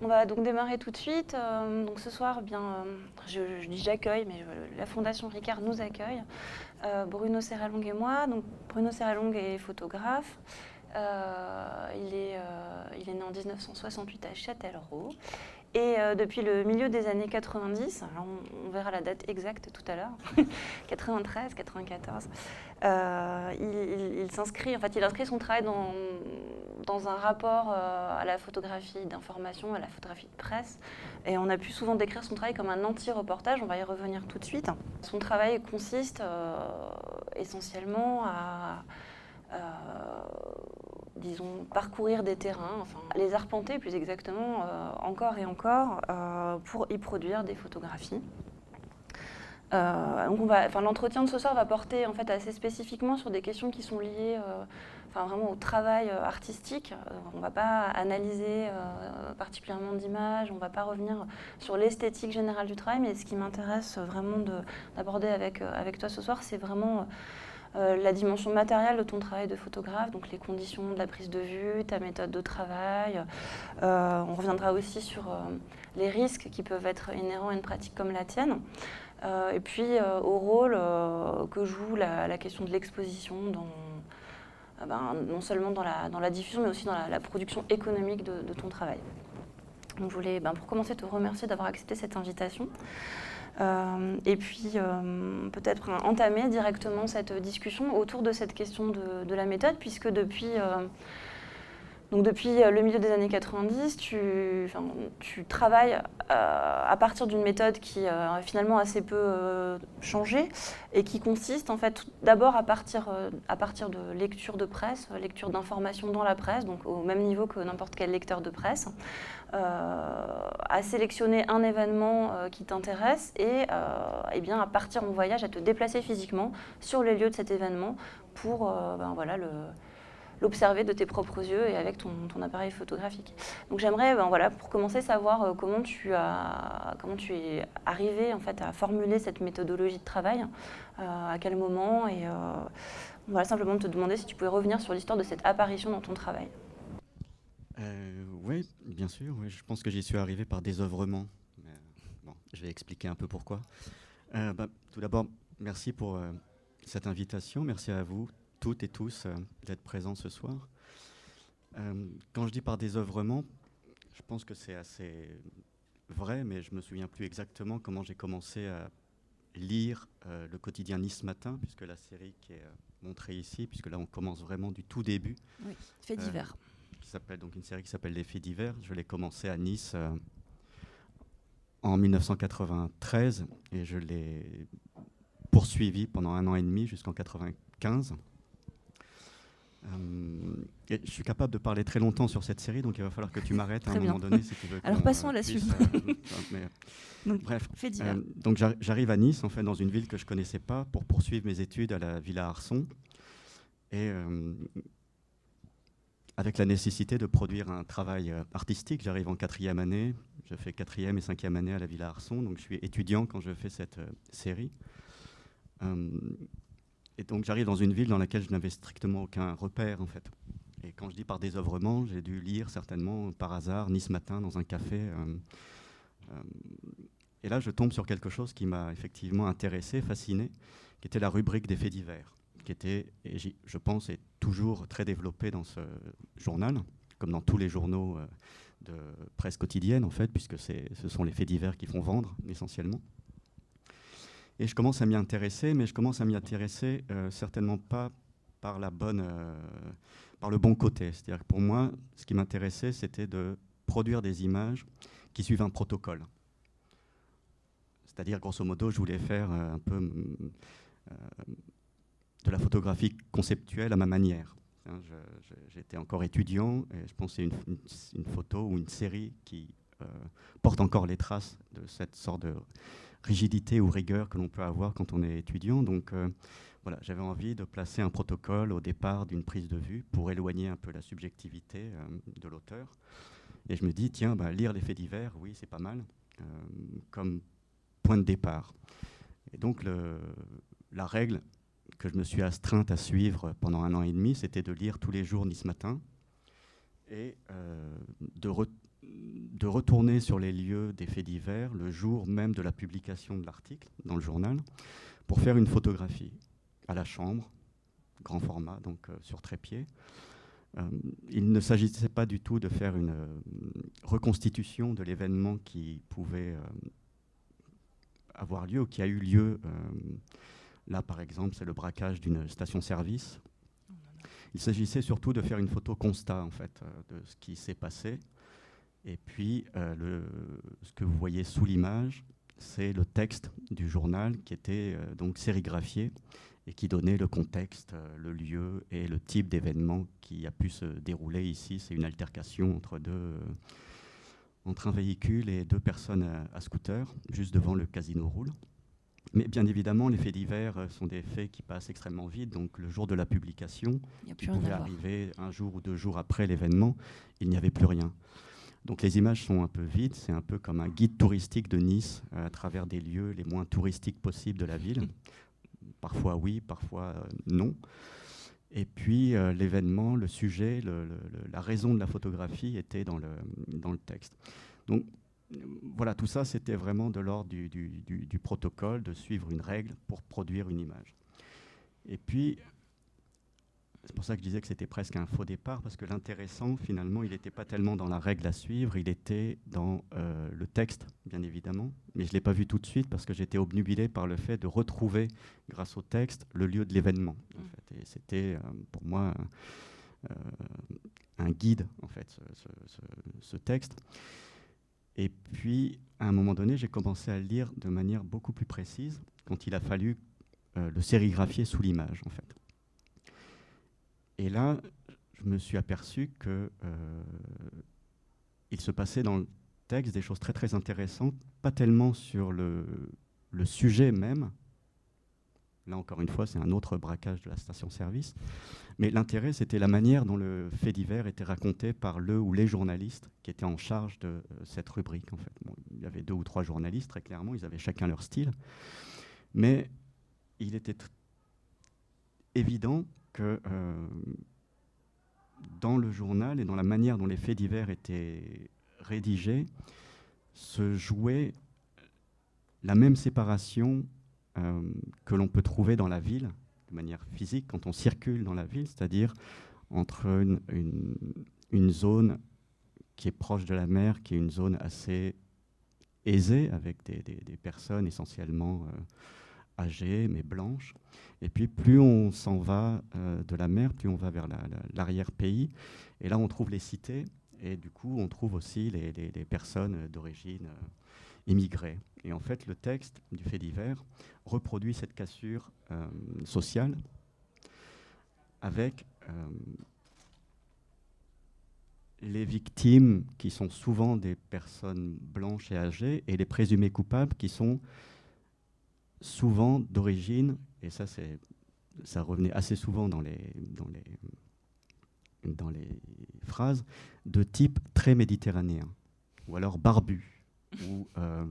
On va donc démarrer tout de suite. Euh, donc ce soir, bien, euh, je, dis j'accueille, mais la Fondation Ricard nous accueille. Euh, Bruno Serralong et moi. Donc Bruno Serralong est photographe. il, est, il est né en 1968 à Châtellerault. Et depuis le milieu des années 90, on, verra la date exacte tout à l'heure, 93, 94, il, il s'inscrit, en fait, il inscrit son travail dans, dans un rapport euh, à la photographie d'information, à la photographie de presse. Et on a pu souvent décrire son travail comme un anti-reportage, on va y revenir tout de suite. Son travail consiste euh, essentiellement à, euh, disons, parcourir des terrains, enfin, les arpenter plus exactement, encore et encore, pour y produire des photographies. donc l'entretien de ce soir va porter en fait assez spécifiquement sur des questions qui sont liées vraiment au travail euh, artistique. Euh, on ne va pas analyser euh, particulièrement d'images, on ne va pas revenir sur l'esthétique générale du travail, mais ce qui m'intéresse vraiment d'aborder avec toi ce soir, c'est vraiment la dimension matérielle de ton travail de photographe, donc les conditions de la prise de vue, ta méthode de travail. on reviendra aussi sur les risques qui peuvent être inhérents à une pratique comme la tienne. et puis au rôle que joue la, question de l'exposition ben, non seulement dans la, dans la, diffusion, mais aussi dans la, production économique de, ton travail. Donc, je voulais, ben, pour commencer, te remercier d'avoir accepté cette invitation. Euh, et puis, euh, peut-être entamer directement cette discussion autour de cette question de, la méthode, puisque depuis euh, donc depuis euh, le milieu des années 90, tu, travailles euh, à partir d'une méthode qui euh, a finalement assez peu changé et qui consiste en fait d'abord à partir, à partir de lecture de presse, lecture d'informations dans la presse, donc au même niveau que n'importe quel lecteur de presse, à sélectionner un événement qui t'intéresse et, et, bien à partir en voyage, à te déplacer physiquement sur les lieux de cet événement pour ben, voilà, le l'observer de tes propres yeux et avec ton, appareil photographique. Donc j'aimerais, ben voilà, pour commencer, savoir euh, comment tu as, comment tu es arrivé en fait à formuler cette méthodologie de travail, euh, à quel moment, et euh, voilà simplement te demander si tu pouvais revenir sur l'histoire de cette apparition dans ton travail. oui, bien sûr. je pense que j'y suis arrivé par désœuvrement. je vais expliquer un peu pourquoi. Bah, tout d'abord, merci pour cette invitation. Merci à vous toutes et tous euh, d'être présents ce soir. Euh, quand je dis par désœuvrement, je pense que c'est assez vrai, mais je me souviens plus exactement comment j'ai commencé à lire euh, le quotidien Nice Matin, puisque la série qui est montrée ici, puisque là on commence vraiment du tout début. Oui, Faits divers. qui s'appelle donc une série qui s'appelle Les Faits divers. Je l'ai commencé à Nice en 1993 et je l'ai poursuivi pendant un an et demi jusqu'en 1995. Euh, je suis capable de parler très longtemps sur cette série, donc il va falloir que tu m'arrêtes à un moment donné si tu veux. Alors passons à la suite. Euh, bref, euh, donc j'arrive à Nice, en fait, dans une ville que je connaissais pas, pour poursuivre mes études à la Villa Arson, et avec la nécessité de produire un travail artistique. J'arrive en quatrième année, je fais quatrième et cinquième année à la Villa Arson, donc je suis étudiant quand je fais cette série. Et donc j'arrive dans une ville dans laquelle je n'avais strictement aucun repère en fait. Et quand je dis par désœuvrement, j'ai dû lire certainement par hasard Nice Matin dans un café. Euh, euh, et là, je tombe sur quelque chose qui m'a effectivement intéressé, fasciné, qui était la rubrique des faits divers, qui était, je pense, toujours très développée dans ce journal, comme dans tous les journaux euh, de presse quotidienne en fait, puisque ce sont les faits divers qui font vendre essentiellement. Et je commence à m'y intéresser, mais je commence à m'y intéresser euh, certainement pas par, la bonne, euh, par le bon côté. C'est-à-dire que pour moi, ce qui m'intéressait, c'était de produire des images qui suivent un protocole. C'est-à-dire, grosso modo, je voulais faire euh, un peu de la photographie conceptuelle à ma manière. Hein, j'étais encore étudiant et je pensais une, une, une, photo ou une série qui porte encore les traces de cette sorte de rigidité ou rigueur que l'on peut avoir quand on est étudiant. Donc euh, voilà, j'avais envie de placer un protocole au départ d'une prise de vue pour éloigner un peu la subjectivité euh, de l'auteur. Et je me dis, tiens, bah, lire les faits divers, oui, c'est pas mal, euh, comme point de départ. Et donc la règle que je me suis astreinte à suivre pendant un an et demi, c'était de lire tous les jours Nice Matin et de, de retourner sur les lieux des faits divers le jour même de la publication de l'article dans le journal pour faire une photographie à la chambre, grand format, donc sur trépied. il ne s'agissait pas du tout de faire une reconstitution de l'événement qui pouvait avoir lieu ou qui a eu lieu. là, par exemple, c'est le braquage d'une station-service il s'agissait surtout de faire une photo constat en fait euh, de ce qui s'est passé. Et puis, euh, le, ce que vous voyez sous l'image, c'est le texte du journal qui était euh, donc sérigraphié et qui donnait le contexte, le lieu et le type d'événement qui a pu se dérouler ici. C'est une altercation entre deux, entre un véhicule et deux personnes à scooter, juste devant le casino Roule. Mais bien évidemment, les faits divers euh, sont des faits qui passent extrêmement vite. Donc le jour de la publication, qui pouvait arriver un jour ou deux jours après l'événement, il n'y avait plus rien. Donc les images sont un peu vides. C'est un peu comme un guide touristique de Nice euh, à travers des lieux les moins touristiques possibles de la ville. Parfois oui, parfois euh, non. Et puis l'événement, le sujet, la raison de la photographie était dans le, dans le texte. Donc voilà, tout ça, c'était vraiment de l'ordre du, protocole, de suivre une règle pour produire une image. Et puis, c'est pour ça que je disais que c'était presque un faux départ, parce que l'intéressant, finalement, il n'était pas tellement dans la règle à suivre, il était dans euh, le texte, bien évidemment. Mais je ne l'ai pas vu tout de suite, parce que j'étais obnubilé par le fait de retrouver, grâce au texte, le lieu de l'événement. Mmh. Et c'était, euh, pour moi, euh, un guide, en fait, ce texte. Et puis, à un moment donné, j'ai commencé à le lire de manière beaucoup plus précise quand il a fallu euh, le sérigraphier sous l'image, en fait. Et là, je me suis aperçu que euh, il se passait dans le texte des choses très très intéressantes, pas tellement sur le, sujet même, Là, encore une fois, c'est un autre braquage de la station-service. Mais l'intérêt, c'était la manière dont le fait divers était raconté par le ou les journalistes qui étaient en charge de euh, cette rubrique. En fait. il y avait deux ou trois journalistes, très clairement, ils avaient chacun leur style. Mais il était évident que euh, dans le journal et dans la manière dont les faits divers étaient rédigés, se jouait la même séparation euh, que l'on peut trouver dans la ville, de manière physique, quand on circule dans la ville, c'est-à-dire entre une, zone qui est proche de la mer, qui est une zone assez aisée, avec des, personnes essentiellement euh, âgées, mais blanches. Et puis plus on s'en va euh, de la mer, plus on va vers l'arrière-pays. Et là, on trouve les cités, et du coup, on trouve aussi les, personnes d'origine immigrés. Et en fait, le texte du fait divers reproduit cette cassure euh, sociale avec euh, les victimes qui sont souvent des personnes blanches et âgées et les présumés coupables qui sont souvent d'origine, et ça, ça revenait assez souvent dans les, dans, les, dans les phrases, de type très méditerranéen, ou alors barbu où, euh,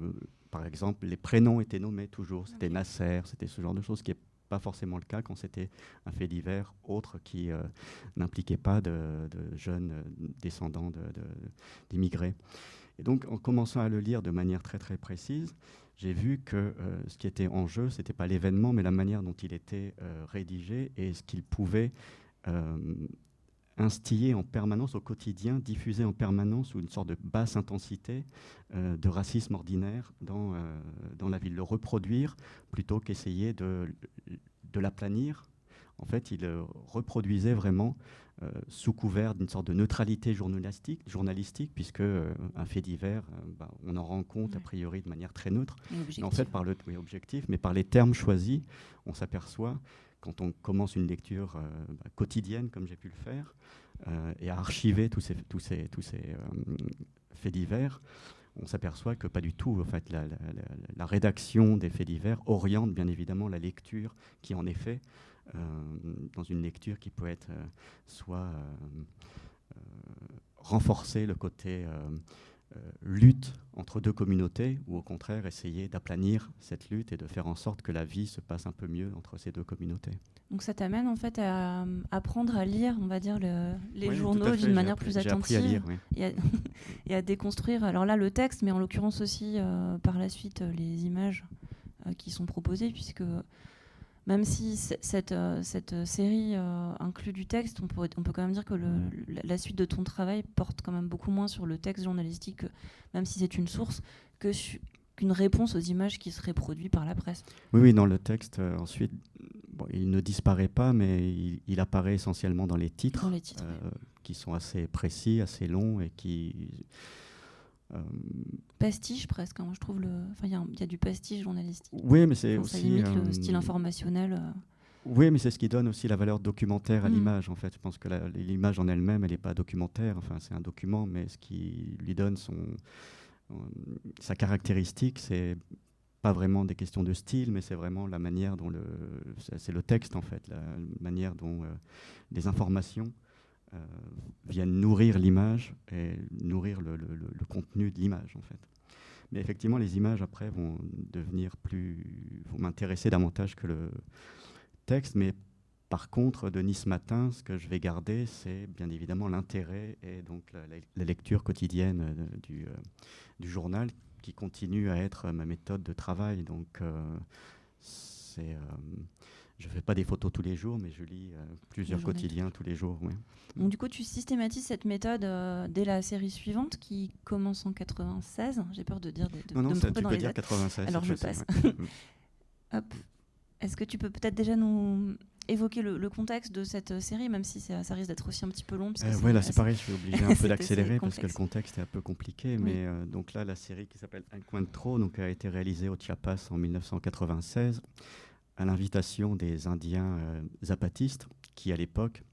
par exemple, les prénoms étaient nommés toujours. C'était Nasser, c'était ce genre de choses qui n'est pas forcément le cas quand c'était un fait divers autre qui euh, n'impliquait pas de, jeunes euh, descendants d'immigrés. Et donc, en commençant à le lire de manière très très précise, j'ai vu que ce qui était en jeu, ce n'était pas l'événement, mais la manière dont il était rédigé et ce qu'il pouvait instillé en permanence au quotidien, diffusé en permanence sous une sorte de basse intensité euh, de racisme ordinaire dans, euh, dans la ville. Le reproduire plutôt qu'essayer de, de l'aplanir. En fait, il euh, reproduisait vraiment sous couvert d'une sorte de neutralité journalistique, journalistique puisque un fait divers, bah, on en rend compte a priori de manière très neutre. en fait, par le oui, objectif, mais par les termes choisis, on s'aperçoit quand on commence une lecture euh, bah, quotidienne, comme j'ai pu le faire, euh, et à archiver tous ces, tous ces, tous ces euh, faits divers, on s'aperçoit que pas du tout. En fait, la, rédaction des faits divers oriente bien évidemment la lecture, qui en effet, dans une lecture qui peut être soit renforcer le côté lutte entre deux communautés, ou au contraire essayer d'aplanir cette lutte et de faire en sorte que la vie se passe un peu mieux entre ces deux communautés. Donc ça t'amène en fait à, apprendre à lire, on va dire, les journaux d'une manière plus attentive à lire, et, à, déconstruire. Alors là, le texte, mais en l'occurrence aussi euh, par la suite euh, les images euh, qui sont proposées, puisque même si cette, cette série inclut du texte, on, on peut quand même dire que le, la suite de ton travail porte quand même beaucoup moins sur le texte journalistique, même si c'est une source, que qu'une réponse aux images qui seraient produites par la presse. Oui, oui, dans le texte, ensuite, il ne disparaît pas, mais il, apparaît essentiellement dans les titres, euh, qui sont assez précis, assez longs et qui. Euh, pastiche presque, hein, je trouve. Il y, a du pastiche journalistique. Oui, mais c'est aussi. Ça limite le euh, style informationnel. Oui, mais c'est ce qui donne aussi la valeur documentaire à mm. l'image, en fait. Je pense que l'image en elle-même, elle n'est pas documentaire, enfin, c'est un document, mais ce qui lui donne son, sa caractéristique, c'est pas vraiment des questions de style, mais c'est vraiment la manière dont le, c'est le texte en fait, la manière dont euh, les informations euh, viennent nourrir l'image et nourrir le, contenu de l'image en fait. Mais effectivement, les images après vont devenir plus, vont m'intéresser davantage que le texte. Mais par contre, de Nice Matin, ce que je vais garder, c'est bien évidemment l'intérêt et donc la, lecture quotidienne euh, du, du journal qui continue à être ma méthode de travail. Donc, euh, c'est, euh, je ne fais pas des photos tous les jours, mais je lis euh, plusieurs quotidiens tous les jours. Donc, du coup, tu systématises cette méthode dès la série suivante qui commence en 96. J'ai peur de dire. De, non, non, de ça, tu peux dire 96. Alors, je passe. Hop. Est-ce que tu peux peut-être déjà nous évoquer le, contexte de cette série, même si ça, risque d'être aussi un petit peu long. Euh, oui, là c'est pareil, je suis obligé un peu d'accélérer parce que le contexte est un peu compliqué. Mais euh, donc là, la série qui s'appelle Un coin de trop donc, a été réalisée au Chiapas en 1996 à l'invitation des Indiens euh, zapatistes qui, à l'époque,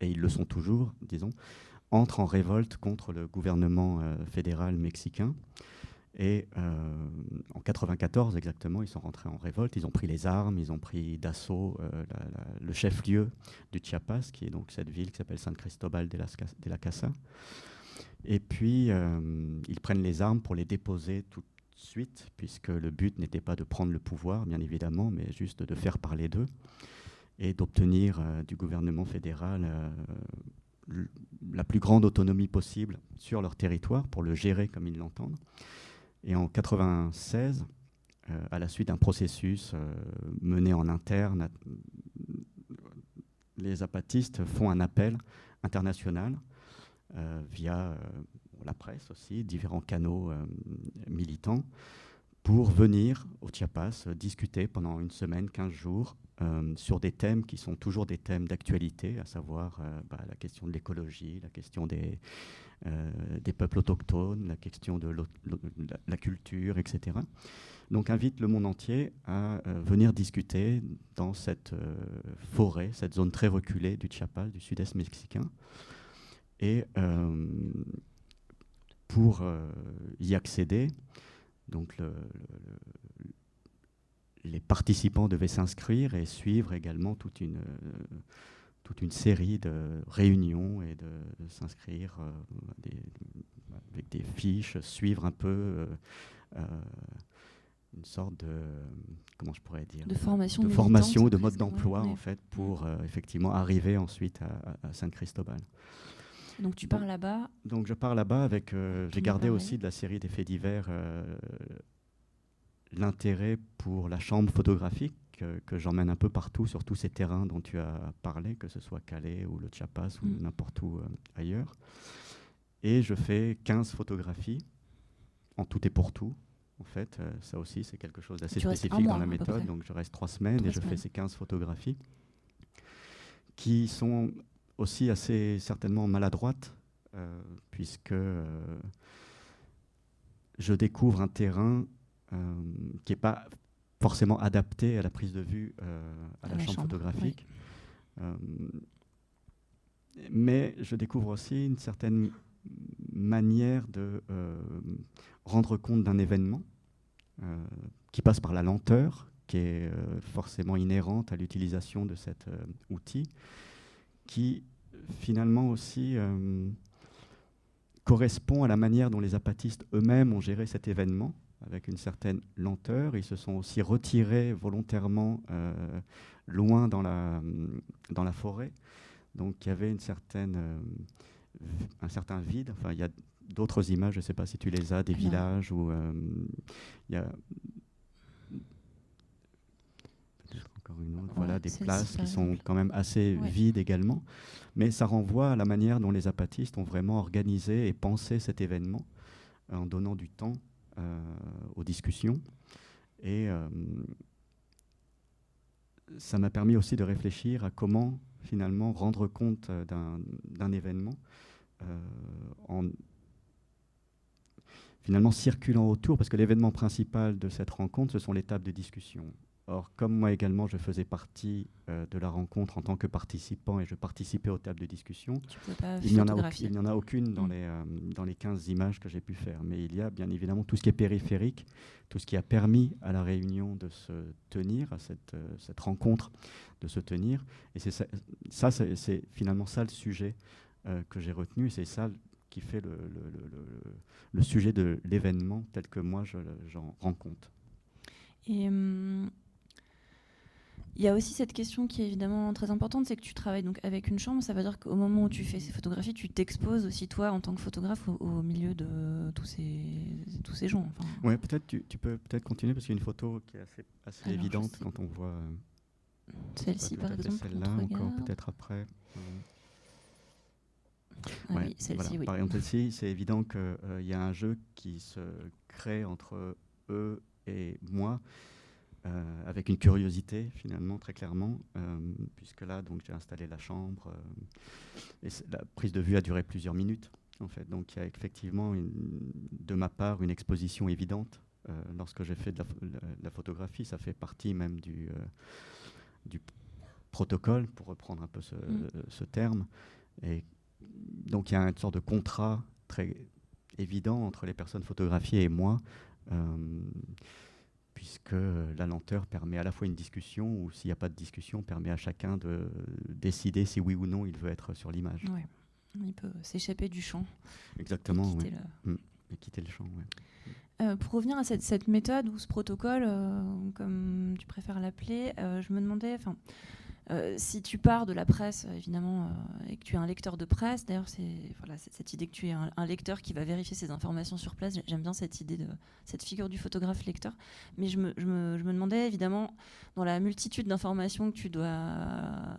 et ils le sont toujours, disons, entrent en révolte contre le gouvernement fédéral mexicain. Et euh, en 94 exactement, ils sont rentrés en révolte, ils ont pris les armes, ils ont pris d'assaut euh, le chef-lieu du Chiapas, qui est donc cette ville qui s'appelle San Cristobal de, de la Casa. Et puis, euh, ils prennent les armes pour les déposer tout suite, puisque le but n'était pas de prendre le pouvoir, bien évidemment, mais juste de faire parler d'eux et d'obtenir du gouvernement fédéral la plus grande autonomie possible sur leur territoire pour le gérer comme ils l'entendent. Et en 96, euh, à la suite d'un processus euh, mené en interne, les zapatistes font un appel international euh, via la presse aussi, différents canaux militants, pour venir au Chiapas discuter pendant une semaine, 15 jours, sur des thèmes qui sont toujours des thèmes d'actualité, à savoir bah, la question de l'écologie, la question des, euh, des peuples autochtones, la question de la, culture, etc. Donc invite le monde entier à euh, venir discuter dans cette euh, forêt, cette zone très reculée du Chiapas, du sud-est mexicain. Et pour y accéder, donc les participants devaient s'inscrire et suivre également toute une toute une série de réunions et de, s'inscrire euh, avec des fiches, suivre un peu euh, euh, une sorte de comment je pourrais dire de formation de formation de mode d'emploi en fait pour effectivement arriver ensuite à, Saint Cristobal. Donc tu pars là-bas. Donc je pars là-bas avec j'ai gardé aussi de la série des faits divers l'intérêt pour la chambre photographique que, j'emmène un peu partout sur tous ces terrains dont tu as parlé, que ce soit Calais ou le Chiapas ou mm. n'importe où euh, ailleurs. Et je fais 15 photographies en tout et pour tout. En fait, euh, ça aussi, c'est quelque chose d'assez spécifique dans la méthode. Donc, je reste trois semaines et je fais ces 15 photographies qui sont aussi assez certainement maladroites, euh, puisque je découvre un terrain qui n'est pas forcément adapté à la prise de vue euh, à, la, chambre, photographique. Euh, mais je découvre aussi une certaine manière de euh, rendre compte d'un événement qui passe par la lenteur, qui est forcément inhérente à l'utilisation de cet outil, qui finalement aussi correspond à la manière dont les apatistes eux-mêmes ont géré cet événement, avec une certaine lenteur. Ils se sont aussi retirés volontairement euh, loin dans la, dans la forêt. Donc il y avait une certaine, euh, un certain vide. Enfin, il y a d'autres images, je ne sais pas si tu les as, des villages où euh, il y a encore une autre, voilà, des places qui sont quand même assez vides également. Mais ça renvoie à la manière dont les apatistes ont vraiment organisé et pensé cet événement en donnant du temps euh, aux discussions. Et euh, ça m'a permis aussi de réfléchir à comment finalement rendre compte d'un événement euh, en finalement circulant autour, parce que l'événement principal de cette rencontre, ce sont les tables de discussion. Or, comme moi également, je faisais partie euh, de la rencontre en tant que participant et je participais aux tables de discussion, il n'y en, en, a aucune dans, mm. les, euh, dans les 15 images que j'ai pu faire. Mais il y a bien évidemment tout ce qui est périphérique, tout ce qui a permis à la réunion de se tenir, à cette, euh, cette rencontre de se tenir. Et c'est ça, ça c'est finalement ça le sujet que j'ai retenu, c'est ça qui fait le, le, le, le sujet de l'événement tel que moi j'en rends compte. Et hum, il y a aussi cette question qui est évidemment très importante, c'est que tu travailles donc avec une chambre. Ça veut dire qu'au moment où tu fais ces photographies, tu t'exposes aussi toi en tant que photographe au, milieu de tous ces, tous ces gens. Enfin. Ouais, peut-être tu, tu, peux peut-être continuer parce qu'il y a une photo qui est assez, assez évidente quand on voit. Euh, Celle-ci par exemple. Celle-là encore peut-être après. Ah oui, celle-ci, oui. Par exemple, celle-ci, c'est évident qu'il euh, y a un jeu qui se crée entre eux et moi. Euh, avec une curiosité finalement très clairement, euh, puisque là donc j'ai installé la chambre euh, et la prise de vue a duré plusieurs minutes en fait. Donc il y a effectivement une, de ma part une exposition évidente lorsque j'ai fait de la, photographie. Ça fait partie même du, du protocole pour reprendre un peu ce, mm. ce, terme. Et donc il y a une sorte de contrat très évident entre les personnes photographiées et moi puisque la lenteur permet à la fois une discussion, ou s'il n'y a pas de discussion, permet à chacun de décider si oui ou non il veut être sur l'image. Il peut s'échapper du champ. Exactement, et quitter, le... Mm. Et quitter le champ. Euh, pour revenir à cette, cette, méthode ou ce protocole, euh, comme tu préfères l'appeler, euh, je me demandais, euh, si tu pars de la presse, évidemment, euh, et que tu es un lecteur de presse, d'ailleurs, c'est voilà, cette idée que tu es un, lecteur qui va vérifier ces informations sur place. J'aime bien cette idée de cette figure du photographe lecteur. Mais je me, je me, je me demandais, évidemment, dans la multitude d'informations que tu dois euh,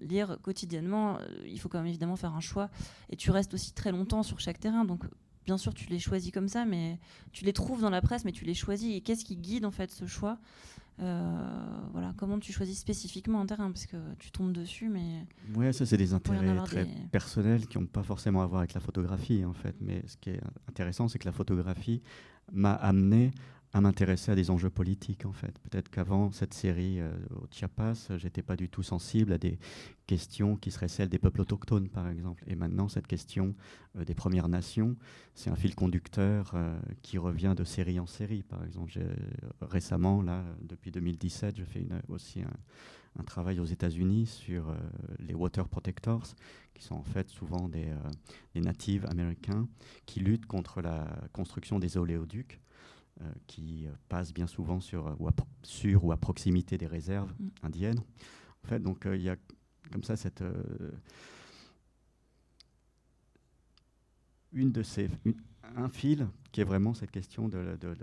lire quotidiennement, il faut quand même évidemment faire un choix. Et tu restes aussi très longtemps sur chaque terrain. Donc, bien sûr, tu les choisis comme ça, mais tu les trouves dans la presse, mais tu les choisis. Et qu'est-ce qui guide en fait ce choix? euh, voilà, comment tu choisis spécifiquement un terrain Parce que tu tombes dessus, mais. Oui, ça, c'est des intérêts très personnels qui n'ont pas forcément à voir avec la photographie, en fait. Mais ce qui est intéressant, c'est que la photographie m'a amené à m'intéresser à des enjeux politiques en fait. Peut-être qu'avant cette série euh, au Chiapas, j'étais pas du tout sensible à des questions qui seraient celles des peuples autochtones par exemple. Et maintenant cette question euh, des Premières Nations, c'est un fil conducteur euh, qui revient de série en série. Par exemple, récemment là, depuis 2017, je fais aussi un, travail aux États-Unis sur les water protectors, qui sont en fait souvent des, des natifs américains qui luttent contre la construction des oléoducs. Euh, qui euh, passe bien souvent sur euh, ou, à, sur ou à proximité des réserves mm. indiennes. En fait, donc il y a comme ça cette une de ces un fil qui est vraiment cette question de, de,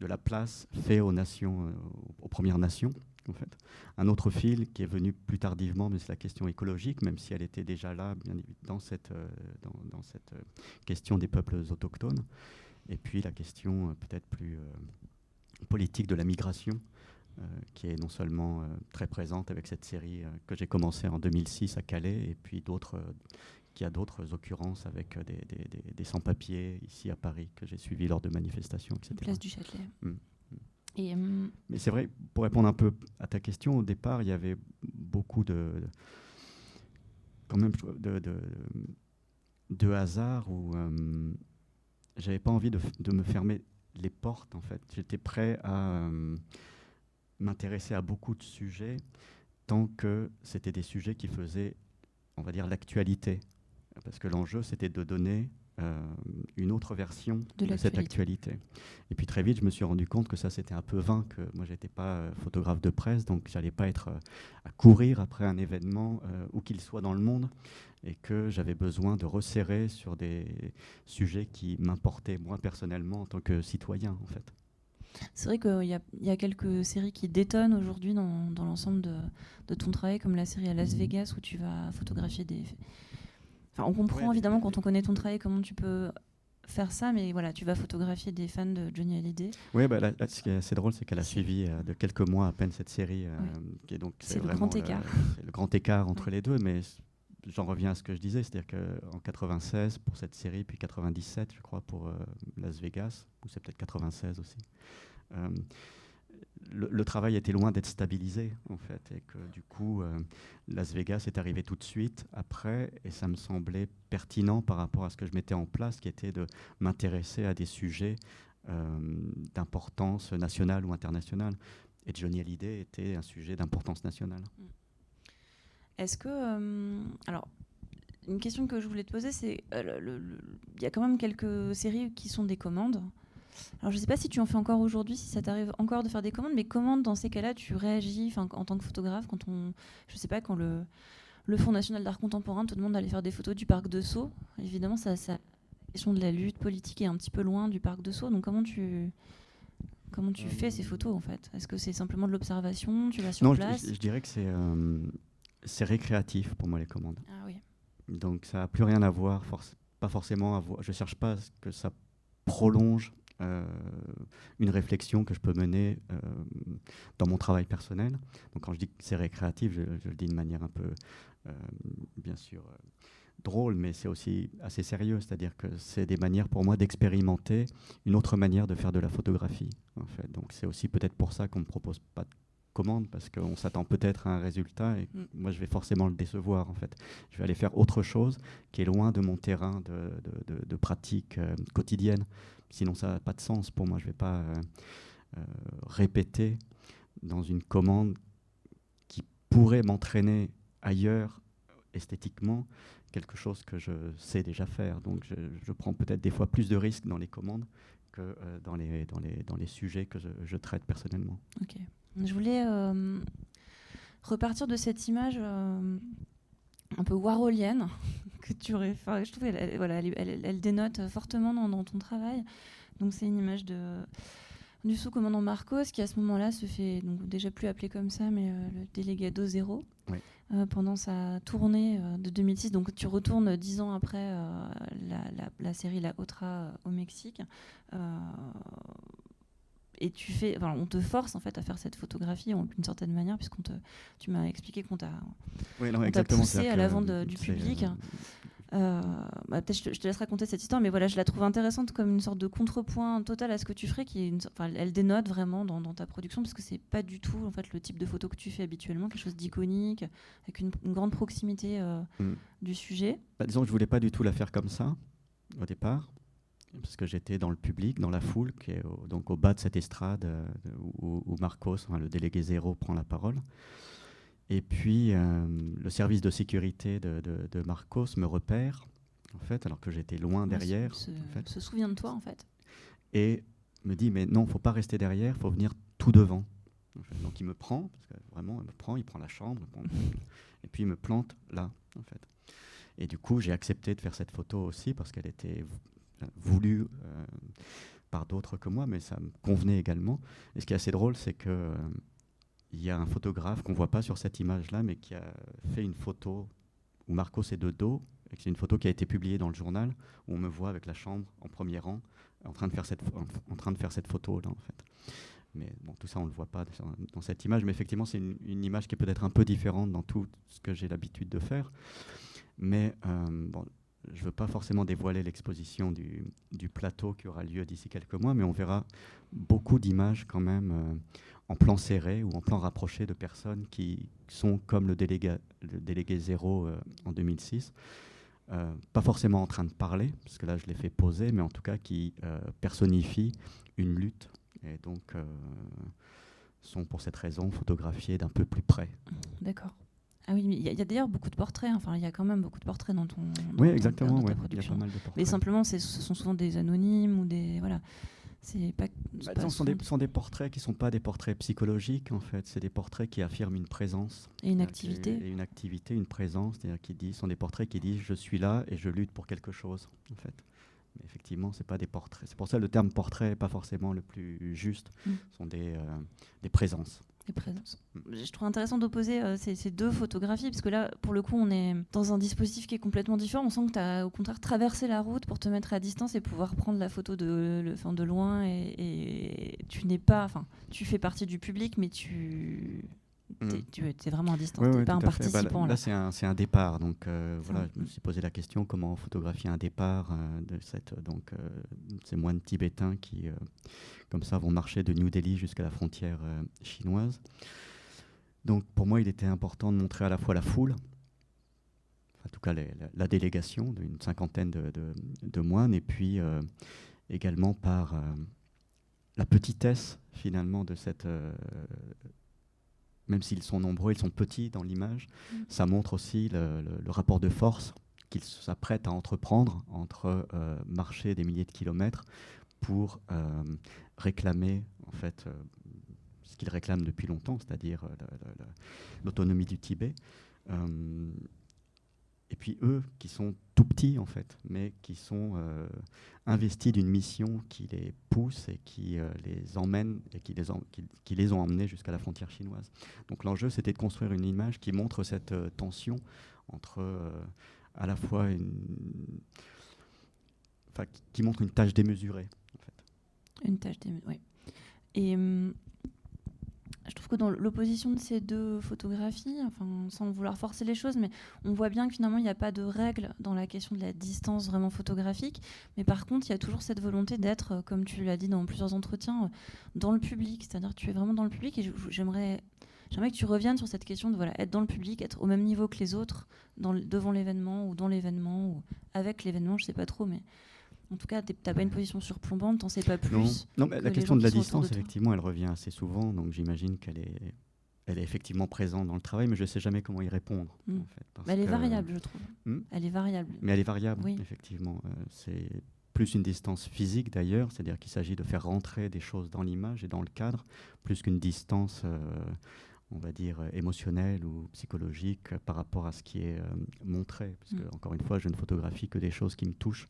de, la place faite aux nations, aux Premières Nations. En fait. Un autre fil qui est venu plus tardivement, mais c'est la question écologique, même si elle était déjà là bien dans cette, dans, dans cette question des peuples autochtones. Et puis la question euh, peut-être plus euh, politique de la migration, euh, qui est non seulement très présente avec cette série que j'ai commencée en 2006 à Calais, et puis d'autres qui a d'autres occurrences avec des, des, des, sans-papiers ici à Paris que j'ai suivis lors de manifestations, etc. Place du Châtelet. Mmh, mmh. Et, Mais c'est vrai, pour répondre un peu à ta question, au départ, il y avait beaucoup de, quand même de, de, de hasard où j'avais pas envie de, me fermer les portes en fait. J'étais prêt à euh, m'intéresser à beaucoup de sujets tant que c'était des sujets qui faisaient, on va dire, l'actualité parce que l'enjeu, c'était de donner euh, une autre version De de, cette actualité. Et puis très vite, je me suis rendu compte que ça, c'était un peu vain, que moi, j'étais pas euh, photographe de presse, donc j'allais pas être euh, à courir après un événement, où qu'il soit dans le monde, et que j'avais besoin de resserrer sur des sujets qui m'importaient, moi, personnellement, en tant que citoyen, en fait. C'est vrai qu'il y, y a quelques séries qui détonnent aujourd'hui dans, dans l'ensemble de, de ton travail, comme la série à Las Vegas où tu vas photographier des. Enfin, on comprend Ouais, évidemment quand on connaît ton travail comment tu peux faire ça, mais voilà, tu vas photographier des fans de Johnny Hallyday. Oui, bah, là, là, ce qui est assez drôle, c'est qu'elle a suivi euh, de quelques mois à peine cette série, euh, qui est donc C'est le vraiment grand écart. c'est le grand écart entre Ouais. les deux, mais j'en reviens à ce que je disais, c'est-à-dire qu'en 96 pour cette série, puis 97, je crois, pour euh, Las Vegas, ou c'est peut-être 96 aussi. Le, travail était loin d'être stabilisé, en fait, et que du coup, euh, Las Vegas est arrivé tout de suite après, et ça me semblait pertinent par rapport à ce que je mettais en place, qui était de m'intéresser à des sujets euh, d'importance nationale ou internationale. Et Johnny Hallyday était un sujet d'importance nationale. Est-ce que. euh, alors, une question que je voulais te poser, c'est. Il y a quand même quelques séries qui sont des commandes. Alors, je ne sais pas si tu en fais encore aujourd'hui, si ça t'arrive encore de faire des commandes, mais comment, dans ces cas-là, tu réagis en tant que photographe quand on. Je sais pas, quand le, le Fonds national d'art contemporain te demande d'aller faire des photos du parc de Sceaux. Évidemment, ça, ça, la question de la lutte politique est un petit peu loin du parc de Sceaux. Donc, comment tu. Comment tu fais ces photos en fait? Est-ce que c'est simplement de l'observation? Tu vas sur non, je- place? je, je dirais que c'est euh, c'est récréatif pour moi les commandes. Ah oui. Donc ça n'a plus rien à voir, forc- pas forcément à voir. Je cherche pas à ce que ça prolonge une réflexion que je peux mener euh, dans mon travail personnel. Donc quand je dis que c'est récréatif, je, je le dis de manière un peu, euh, bien sûr, euh, drôle, mais c'est aussi assez sérieux. C'est-à-dire que c'est des manières pour moi d'expérimenter une autre manière de faire de la photographie. En fait. Donc c'est aussi peut-être pour ça qu'on ne me propose pas de commande, parce qu'on s'attend peut-être à un résultat, et Mm. moi je vais forcément le décevoir en fait. Je vais aller faire autre chose qui est loin de mon terrain de, de- de- de pratique euh, quotidienne. Sinon, ça n'a pas de sens pour moi. Je ne vais pas euh, euh, répéter dans une commande qui pourrait m'entraîner ailleurs esthétiquement quelque chose que je sais déjà faire. Donc, je, prends peut-être des fois plus de risques dans les commandes que euh, dans, les, sujets que je, traite personnellement. Ok. Je voulais repartir de cette image un peu warholienne que tu aurais. enfin, je trouve qu'elle elle- voilà, elle, elle- elle dénote fortement dans, dans ton travail. Donc c'est une image de du sous-commandant Marcos qui à ce moment-là se fait donc déjà plus appelé comme ça, mais euh, le délégado zéro. Oui. euh, pendant sa tournée euh, de 2006, donc tu retournes dix ans après euh, la, la- la série La Otra euh, au Mexique. Euh, et tu fais, enfin, on te force en fait à faire cette photographie d'une certaine manière, puisqu'on te, tu m'as expliqué qu'on t'a, Oui, poussé à l'avant du c'est, public. euh, euh, bah, peut-être je te, je te laisse raconter cette histoire, mais voilà, je la trouve intéressante comme une sorte de contrepoint total à ce que tu ferais, qui est une, enfin, elle dénote vraiment dans, dans ta production, parce que c'est pas du tout en fait le type de photo que tu fais habituellement, quelque chose d'iconique, avec une, une grande proximité euh, Mm. du sujet. Bah, disons que je voulais pas du tout la faire comme ça au départ, parce que j'étais dans le public, dans la foule, qui est au, donc au bas de cette estrade euh, où, où Marcos, enfin, le délégué zéro, prend la parole. Et puis euh, le service de sécurité de, de- de Marcos me repère, en fait, alors que j'étais loin derrière, se, en fait, se souvient de toi en fait. et me dit mais non, faut pas rester derrière, faut venir tout devant. Donc il me prend, parce que vraiment, il me prend, il prend la chambre, prend- et puis il me plante là, en fait. Et du coup, j'ai accepté de faire cette photo aussi parce qu'elle était vou- voulue euh, par d'autres que moi, mais ça me convenait également. Et ce qui est assez drôle, c'est que euh, il y a un photographe qu'on voit pas sur cette image-là, mais qui a fait une photo où Marcos est de dos, et c'est une photo qui a été publiée dans le journal, où on me voit avec la chambre en premier rang, en train de faire cette, en, train de faire cette photo-là, en fait. Mais bon, tout ça, on ne le voit pas dans cette image, mais effectivement, c'est une, une image qui est peut-être un peu différente dans tout ce que j'ai l'habitude de faire. Mais euh, bon, je ne veux pas forcément dévoiler l'exposition du, plateau qui aura lieu d'ici quelques mois, mais on verra beaucoup d'images quand même euh, en plan serré ou en plan rapproché de personnes qui sont comme le délégué, zéro euh, en 2006. Euh, pas forcément en train de parler, parce que là je l'ai fait poser, mais en tout cas qui personnifient une lutte et donc sont pour cette raison photographiés d'un peu plus près. D'accord. Ah oui, il y a, d'ailleurs beaucoup de portraits. Enfin, il y a quand même beaucoup de portraits dans ton. oui, exactement. Dans ta production. Il y a pas mal de portraits. Mais simplement, ce sont souvent des anonymes ou des voilà. C'est pas. Bah, ce sont, des, sont des portraits qui sont pas des portraits psychologiques en fait. C'est des portraits qui affirment une présence. Et une activité. Et une activité, une présence, c'est-à-dire qui disent, sont des portraits qui disent je suis là et je lutte pour quelque chose en fait. Mais effectivement, c'est pas des portraits. C'est pour ça que le terme portrait n'est pas forcément le plus juste. Mm. Ce sont des, euh, des présences. Je trouve intéressant d'opposer euh, ces, deux photographies, parce que là, pour le coup, on est dans un dispositif qui est complètement différent. On sent que tu as au contraire traversé la route pour te mettre à distance et pouvoir prendre la photo de, loin. Et, tu n'es pas. Enfin, tu fais partie du public, mais tu. Tu es vraiment à distance, tu n'es pas un bah, participant. là, c'est un, un, départ. Donc euh, voilà, je me suis posé la question comment photographier un départ euh, de cette, donc, euh, ces moines tibétains qui, comme ça, vont marcher de New Delhi jusqu'à la frontière chinoise. Donc pour moi, il était important de montrer à la fois la foule, en tout cas la, délégation d'une cinquantaine de, de, de, moines, et puis également par la petitesse finalement de cette même s'ils sont nombreux, ils sont petits dans l'image. Mm. Ça montre aussi le, rapport de force qu'ils s'apprêtent à entreprendre entre euh, marcher des milliers de kilomètres pour euh, réclamer en fait euh, ce qu'ils réclament depuis longtemps, c'est-à-dire l'autonomie du Tibet. Et puis eux, qui sont tout petits en fait, mais qui sont euh, investis d'une mission qui les pousse et qui euh, les emmène et qui les, ont emmenés jusqu'à la frontière chinoise. Donc l'enjeu, c'était de construire une image qui montre cette euh, tension entre à la fois une, qui montre une tâche démesurée. En fait. Une tâche démesurée, oui. Je trouve que dans l'opposition de ces deux photographies, enfin, sans vouloir forcer les choses, mais on voit bien que finalement, il n'y a pas de règle dans la question de la distance vraiment photographique. Mais par contre, il y a toujours cette volonté d'être, euh, comme tu l'as dit dans plusieurs entretiens, euh, dans le public. C'est-à-dire que tu es vraiment dans le public. Et j'aimerais J'aimerais que tu reviennes sur cette question de voilà, être dans le public, être au même niveau que les autres, devant l'événement ou dans l'événement ou avec l'événement, je ne sais pas trop, mais en tout cas, tu n'as pas une position surplombante, t'en sais pas plus. Non, mais la question de la distance, effectivement, elle revient assez souvent, donc j'imagine qu'elle est, elle est effectivement présente dans le travail, mais je ne sais jamais comment y répondre. Hmm. elle est variable, je trouve. Hmm elle est variable. Mais elle est variable, oui. effectivement. Euh, c'est plus une distance physique d'ailleurs, c'est-à-dire qu'il s'agit de faire rentrer des choses dans l'image et dans le cadre, plus qu'une distance. Euh, on va dire, émotionnelle ou psychologique par rapport à ce qui est euh, montré. Parce que, hmm. encore une fois, je ne photographie que des choses qui me touchent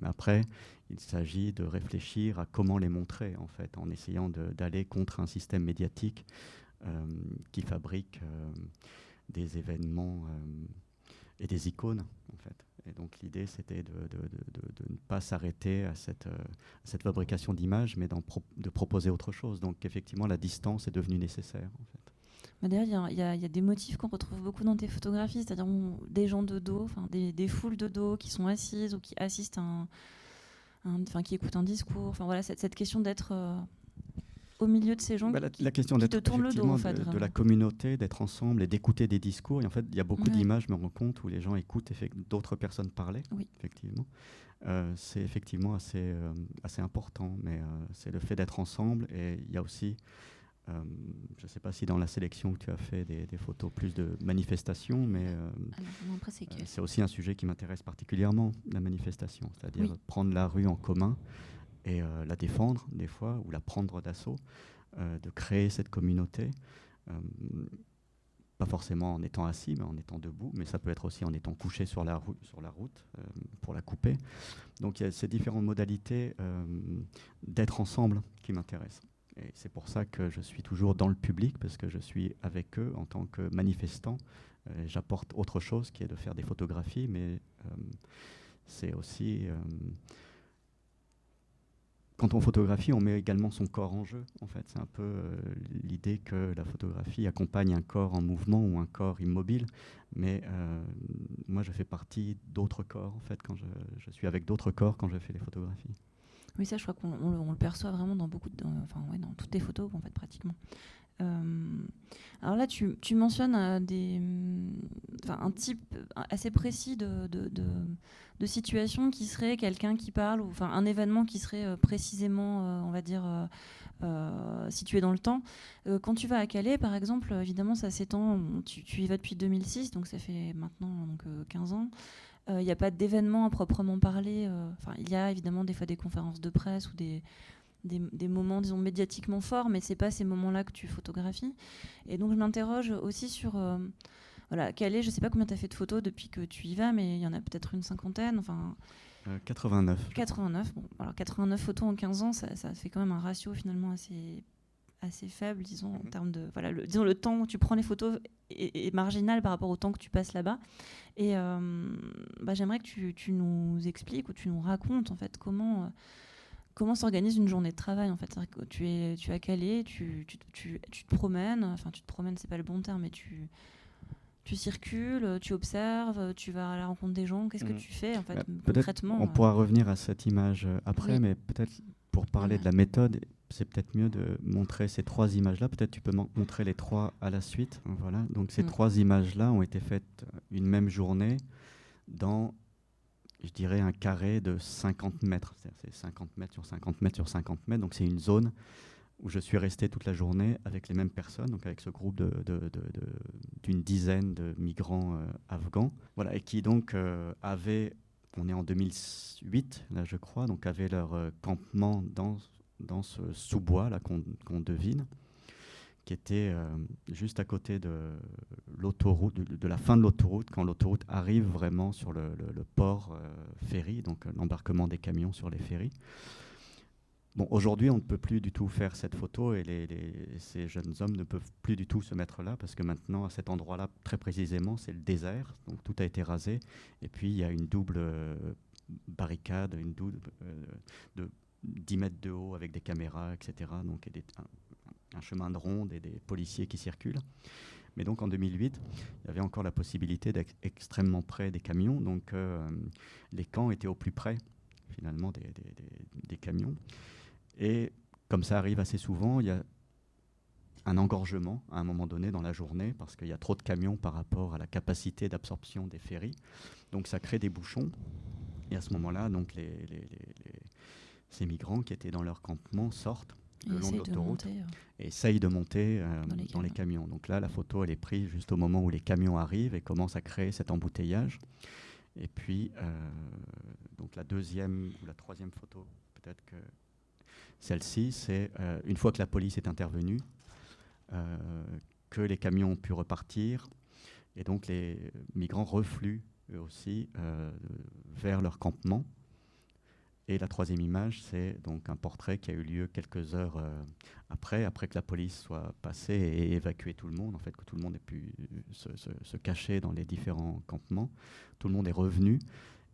mais après, il s'agit de réfléchir à comment les montrer, en fait, en essayant d'aller contre un système médiatique euh, qui fabrique euh, des événements euh, et des icônes, en fait. Et donc l'idée, c'était de, ne pas s'arrêter à cette, cette, fabrication d'images, mais de proposer autre chose. Donc effectivement, la distance est devenue nécessaire, en fait. D'ailleurs, il y, a des motifs qu'on retrouve beaucoup dans tes photographies, c'est-à-dire des gens de dos, des, des, foules de dos qui sont assises ou qui assistent à un, enfin, qui écoutent un discours. Enfin voilà, cette, cette question d'être euh, au milieu de ces gens bah, la, qui, la question d'être le dos, en fait, de, la communauté, d'être ensemble et d'écouter des discours. Et en fait, il y a beaucoup d'images, je me rends compte, où les gens écoutent d'autres personnes parler. Oui. Effectivement. Euh, c'est effectivement assez, euh, assez important, mais c'est le fait d'être ensemble. Et il y a aussi euh, je ne sais pas si dans la sélection que tu as fait des, photos plus de manifestations, mais euh, euh, c'est aussi un sujet qui m'intéresse particulièrement, la manifestation, c'est-à-dire prendre la rue en commun et la défendre des fois, ou la prendre d'assaut, de créer cette communauté pas forcément en étant assis, mais en étant debout, mais ça peut être aussi en étant couché sur la, sur la route pour la couper. Donc il y a ces différentes modalités d'être ensemble qui m'intéressent. Et c'est pour ça que je suis toujours dans le public, parce que je suis avec eux en tant que manifestant. Euh, j'apporte autre chose qui est de faire des photographies, mais euh, c'est aussi... Euh, quand on photographie, on met également son corps en jeu. En fait, c'est un peu l'idée que la photographie accompagne un corps en mouvement ou un corps immobile. Mais moi, je fais partie d'autres corps. En fait, quand je suis avec d'autres corps quand je fais les photographies. Oui, ça, je crois qu'on le perçoit vraiment dans beaucoup, de, enfin, ouais, dans toutes tes photos, en fait, pratiquement. alors là, tu, tu mentionnes des, enfin, un type assez précis de, de, de, situation qui serait quelqu'un qui parle, ou enfin, un événement qui serait précisément, on va dire, situé dans le temps. quand tu vas à Calais, par exemple, évidemment, ça s'étend, tu, tu, y vas depuis 2006, donc ça fait maintenant donc, 15 ans. Il n'y a pas d'événement à proprement parler. Enfin, il y a évidemment des fois des conférences de presse ou des, des, moments, disons, médiatiquement forts, mais c'est pas ces moments-là que tu photographies. Et donc, je m'interroge aussi sur. Euh, voilà, Calais, je sais pas combien tu as fait de photos depuis que tu y vas, mais il y en a peut-être une cinquantaine. Enfin. 89. 89. Bon, alors 89 photos en 15 ans, ça, ça, fait quand même un ratio finalement assez assez faible, disons, en mhm. termes de voilà, le, disons le temps où tu prends les photos est, marginal par rapport au temps que tu passes là-bas. Et euh, bah, j'aimerais que tu, tu, nous expliques ou tu nous racontes en fait comment euh, comment s'organise une journée de travail en fait que tu es tu as Calais tu, tu, tu, tu, te promènes enfin tu te promènes c'est pas le bon terme mais tu tu circules, tu observes, tu vas à la rencontre des gens. Qu'est-ce que mm. tu fais en fait bah, concrètement On euh? pourra revenir à cette image après, mais peut-être pour parler de la méthode, c'est peut-être mieux de montrer ces trois images-là. Peut-être tu peux montrer les trois à la suite. Voilà. Donc ces mm. trois images-là ont été faites une même journée dans je dirais, un carré de 50 mètres. C'est 50 mètres sur 50 mètres sur 50 mètres. Donc c'est une zone où je suis resté toute la journée avec les mêmes personnes, donc avec ce groupe d'une de, de, dizaine de migrants euh, afghans, voilà, et qui donc euh, avaient, on est en 2008 là je crois, donc avaient leur euh, campement dans, dans ce sous-bois là qu'on devine qui était euh, juste à côté de l'autoroute, de, la fin de l'autoroute, quand l'autoroute arrive vraiment sur le, port euh, ferry, donc euh, l'embarquement des camions sur les ferries. Bon, aujourd'hui, on ne peut plus du tout faire cette photo et ces jeunes hommes ne peuvent plus du tout se mettre là parce que maintenant, à cet endroit-là, très précisément, c'est le désert, donc tout a été rasé. Et puis, il y a une double barricade, une double 10 mètres de haut avec des caméras, etc. Donc, et des, un chemin de ronde et des policiers qui circulent. Mais donc en 2008, il y avait encore la possibilité d'être extrêmement près des camions. Donc euh, les camps étaient au plus près finalement des, des, camions. Et comme ça arrive assez souvent, il y a un engorgement à un moment donné dans la journée parce qu'il y a trop de camions par rapport à la capacité d'absorption des ferries. Donc ça crée des bouchons. Et à ce moment-là, donc les, ces migrants qui étaient dans leur campement sortent le long de l'autoroute euh, et essayent de monter euh, dans, les, camions. Donc là, la photo, elle est prise juste au moment où les camions arrivent et commencent à créer cet embouteillage. Et puis, euh, donc la deuxième ou la troisième photo, peut-être que celle-ci, c'est une fois que la police est intervenue, que les camions ont pu repartir, et donc les migrants refluent eux aussi vers leur campement. Et la troisième image, c'est donc un portrait qui a eu lieu quelques heures euh, après, après que la police soit passée et évacué tout le monde, en fait, que tout le monde ait pu se, cacher dans les différents campements. Tout le monde est revenu.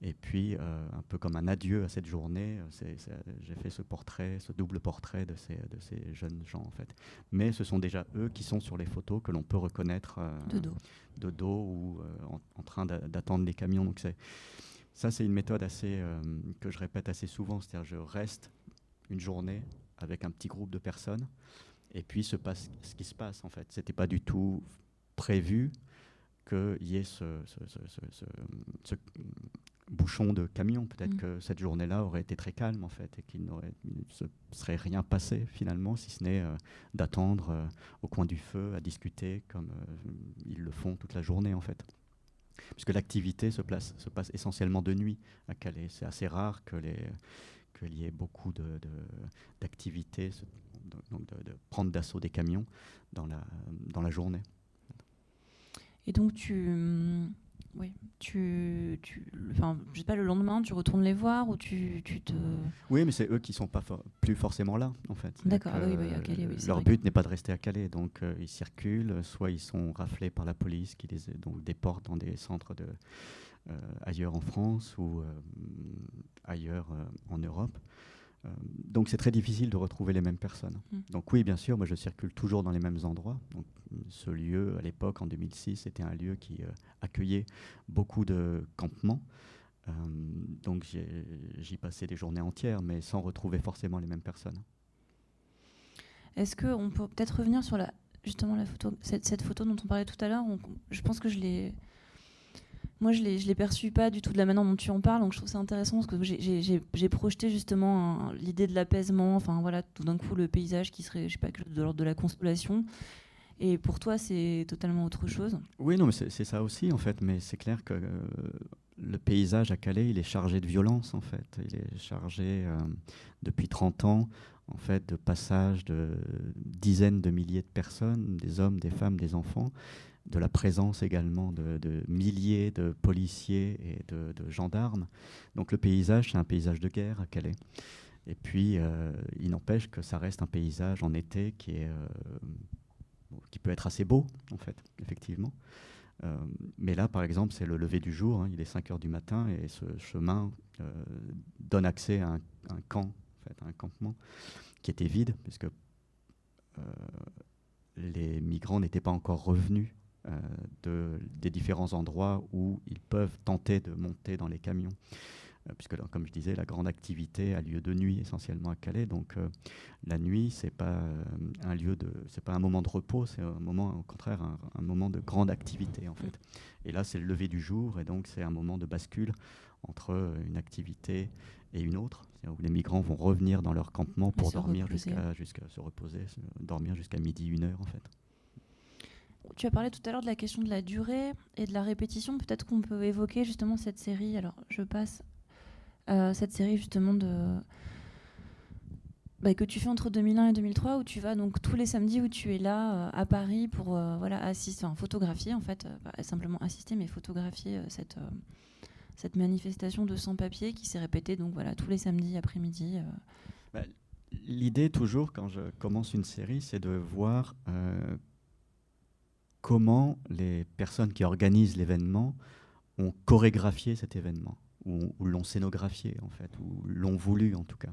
Et puis, euh, un peu comme un adieu à cette journée, euh, j'ai fait ce portrait, ce double portrait de ces, de ces jeunes gens, en fait. Mais ce sont déjà eux qui sont sur les photos que l'on peut reconnaître de dos, de dos ou en, en, train d'attendre les camions. Donc c'est ça, c'est une méthode assez, euh, que je répète assez souvent, c'est-à-dire je reste une journée avec un petit groupe de personnes, et puis se passe ce qui se passe en fait. C'était pas du tout prévu qu'il y ait ce, bouchon de camion. Peut-être mm. que cette journée-là aurait été très calme en fait, et qu'il ne se serait rien passé finalement, si ce n'est euh, d'attendre euh, au coin du feu à discuter comme ils le font toute la journée en fait puisque l'activité se, se, passe essentiellement de nuit à Calais. C'est assez rare que qu'il y ait beaucoup d'activités, de, de, de, prendre d'assaut des camions dans la, dans la journée. Et donc tu, oui, tu, tu, enfin, je sais pas, le lendemain, tu retournes les voir ou tu, tu te. Oui, mais c'est eux qui sont pas plus forcément là, en fait. D'accord, oui, oui, à Calais, oui, Leur but n'est pas de rester à Calais, donc euh, ils circulent, soit ils sont raflés par la police qui les donc déporte dans des centres de euh, ailleurs en France ou euh, ailleurs en Europe. Euh, donc c'est très difficile de retrouver les mêmes personnes. Mm. Donc oui, bien sûr, moi je circule toujours dans les mêmes endroits. Donc, ce lieu, à l'époque, en 2006, était un lieu qui euh, accueillait beaucoup de campements. Euh, donc j'y passais des journées entières, mais sans retrouver forcément les mêmes personnes. Est-ce qu'on peut peut-être revenir sur la, justement la photo, cette, cette, photo dont on parlait tout à l'heure, je pense que je l'ai moi, je ne l'ai perçu pas du tout de la manière dont tu en parles, donc je trouve ça intéressant parce que j'ai projeté justement l'idée de l'apaisement, enfin voilà, tout d'un coup le paysage qui serait, je sais pas, de l'ordre de la consolation. Et pour toi, c'est totalement autre chose. Oui, non, mais c'est ça aussi en fait, mais c'est clair que euh, le paysage à Calais, il est chargé de violence en fait. Il est chargé euh, depuis 30 ans en fait de passage de dizaines de milliers de personnes, des hommes, des femmes, des enfants de la présence également de, milliers de policiers et de, gendarmes. Donc le paysage, c'est un paysage de guerre à Calais. Et puis, euh, il n'empêche que ça reste un paysage en été qui, est, euh, qui peut être assez beau, en fait, effectivement. Euh, mais là, par exemple, c'est le lever du jour, hein, il est 5 heures du matin, et ce chemin donne accès à un, camp, en fait, à un campement qui était vide, puisque les migrants n'étaient pas encore revenus de, des différents endroits où ils peuvent tenter de monter dans les camions. Euh, puisque, comme je disais, la grande activité a lieu de nuit essentiellement à Calais. Donc euh, la nuit, c'est pas un lieu de, c'est pas un moment de repos, c'est un moment, au contraire, un, moment de grande activité en fait. Et là, c'est le lever du jour, et donc c'est un moment de bascule entre une activité et une autre, où les migrants vont revenir dans leur campement pour dormir jusqu'à jusqu'à se reposer, dormir jusqu'à midi, une heure en fait tu as parlé tout à l'heure de la question de la durée et de la répétition. Peut-être qu'on peut évoquer justement cette série. Alors, je passe à cette série justement de bah, que tu fais entre 2001 et 2003, où tu vas donc tous les samedis où tu es là euh, à Paris pour euh, voilà assister, enfin, photographier en fait, euh, simplement assister, mais photographier cette cette manifestation de sans-papiers qui s'est répétée donc voilà tous les samedis après-midi. Bah, l'idée toujours quand je commence une série, c'est de voir comment les personnes qui organisent l'événement ont chorégraphié cet événement, ou, l'ont scénographié en fait, ou l'ont voulu en tout cas.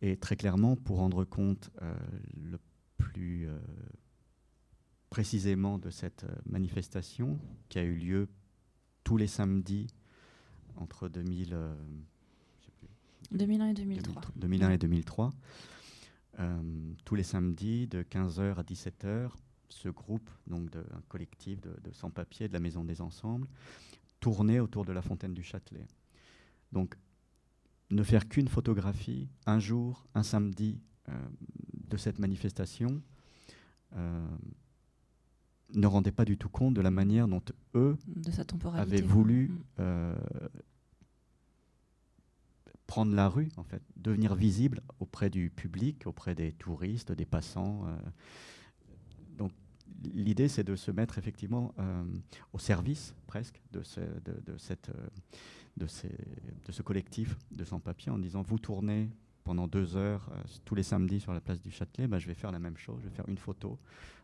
Et très clairement, pour rendre compte euh, le plus euh, précisément de cette euh, manifestation qui a eu lieu tous les samedis entre 2000, 2001 et 2003. 2001 et 2003. tous les samedis de 15h à 17h ce groupe, donc de, un collectif de, sans-papiers de la Maison des Ensembles, tournait autour de la fontaine du Châtelet. Donc, ne faire qu'une photographie, un jour, un samedi, euh, de cette manifestation, euh, ne rendait pas du tout compte de la manière dont eux avaient voulu mm. euh, prendre la rue, en fait, devenir visible auprès du public, auprès des touristes, des passants l'idée, c'est de se mettre effectivement euh, au service presque de ce, de, cette, euh, de, ces, de ce collectif de sans-papiers en disant vous tournez pendant deux heures euh, tous les samedis sur la place du Châtelet, bah, je vais faire la même chose, je vais faire une photo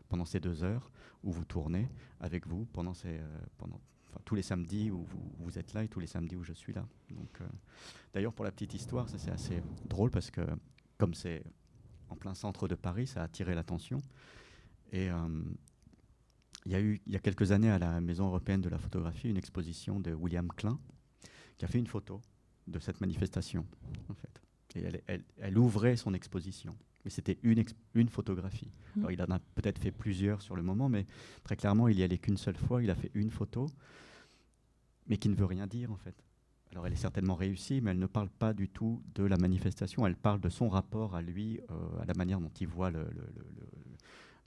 pendant ces deux heures où vous tournez avec vous pendant, ces, pendant tous les samedis où vous, êtes là et tous les samedis où je suis là. Donc, D'ailleurs, pour la petite histoire, c'est assez drôle parce que comme c'est en plein centre de Paris, ça a attiré l'attention. Et euh, il y a eu, il y a quelques années, à la Maison européenne de la photographie, une exposition de William Klein, qui a fait une photo de cette manifestation, en fait. Et elle, elle, ouvrait son exposition. Mais c'était une, une photographie. Mmh. Alors, il en a peut-être fait plusieurs sur le moment, mais très clairement, il y allait qu'une seule fois. Il a fait une photo, mais qui ne veut rien dire, en fait. Alors, elle est certainement réussie, mais elle ne parle pas du tout de la manifestation. Elle parle de son rapport à lui, euh, à la manière dont il voit le, le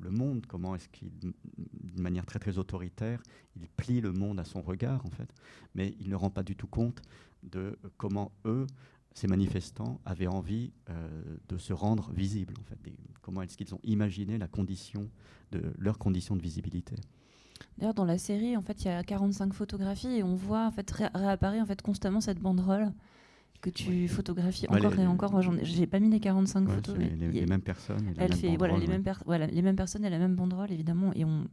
monde, comment est-ce qu'il, d'une manière très très autoritaire, il plie le monde à son regard en fait, mais il ne rend pas du tout compte de comment eux, ces manifestants, avaient envie euh, de se rendre visibles en fait, comment est-ce qu'ils ont imaginé la condition de leur condition de visibilité. D'ailleurs, dans la série, en fait, il y a 45 photographies et on voit en fait réapparaître en fait constamment cette banderole que tu photographies encore et encore. J'ai pas mis les 45 photos. Les, mêmes personnes. Elle fait voilà les, mêmes voilà les mêmes personnes et la même banderole évidemment et on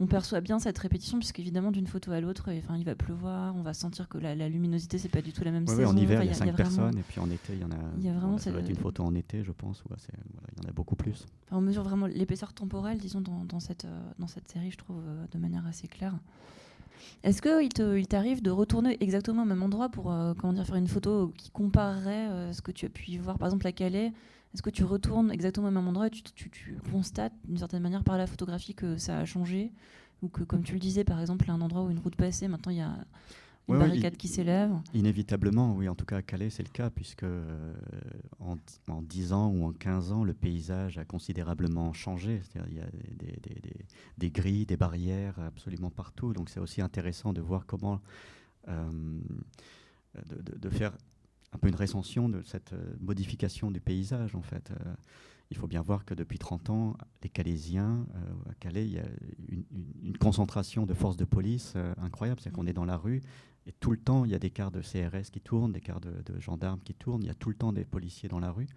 on perçoit bien cette répétition puisque évidemment d'une photo à l'autre, enfin il va pleuvoir, on va sentir que la, luminosité c'est pas du tout la même saison. en hiver il y a 5 personnes et puis en été il y en a. Il y a vraiment ça doit être une photo en été je pense. voilà, il y en a beaucoup plus. on mesure vraiment l'épaisseur temporelle disons dans, dans cette euh, dans cette série je trouve euh, de manière assez claire. Est-ce qu'il t'arrive de retourner exactement au même endroit pour comment dire, faire une photo qui comparerait ce que tu as pu voir, par exemple à Calais? Est-ce que tu retournes exactement au même endroit et tu, constates d'une certaine manière par la photographie que ça a changé? Ou que, comme tu le disais, par exemple, un endroit où une route passée, maintenant il y a une barricade qui s'élève Inévitablement, oui. En tout cas, à Calais, c'est le cas, puisque euh, en, 10 ans ou en 15 ans, le paysage a considérablement changé. Il y a des, des, des, grilles, des barrières absolument partout. Donc c'est aussi intéressant de voir comment... Euh, de, de, faire un peu une recension de cette euh, modification du paysage, en fait. il faut bien voir que depuis 30 ans, les Calaisiens, à Calais, il y a une, une, concentration de forces de police incroyable. C'est-à-dire qu'on est dans la rue, et tout le temps, il y a des cars de CRS qui tournent, des cars de, gendarmes qui tournent, il y a tout le temps des policiers dans la rue.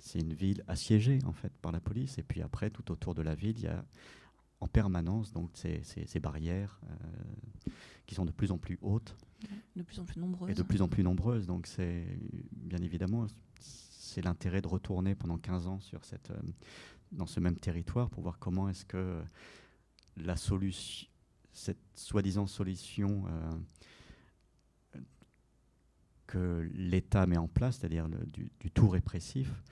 C'est une ville assiégée, en fait, par la police. Et puis après, tout autour de la ville, il y a en permanence donc ces, ces, barrières euh, qui sont de plus en plus hautes. De plus en plus nombreuses. Et de plus en plus nombreuses. Donc c'est, bien évidemment, c'est l'intérêt de retourner pendant 15 ans sur cette, euh, dans ce même territoire pour voir comment est-ce que la solution, cette soi-disant solution... Euh, que l'État met en place, c'est-à-dire du, tout répressif,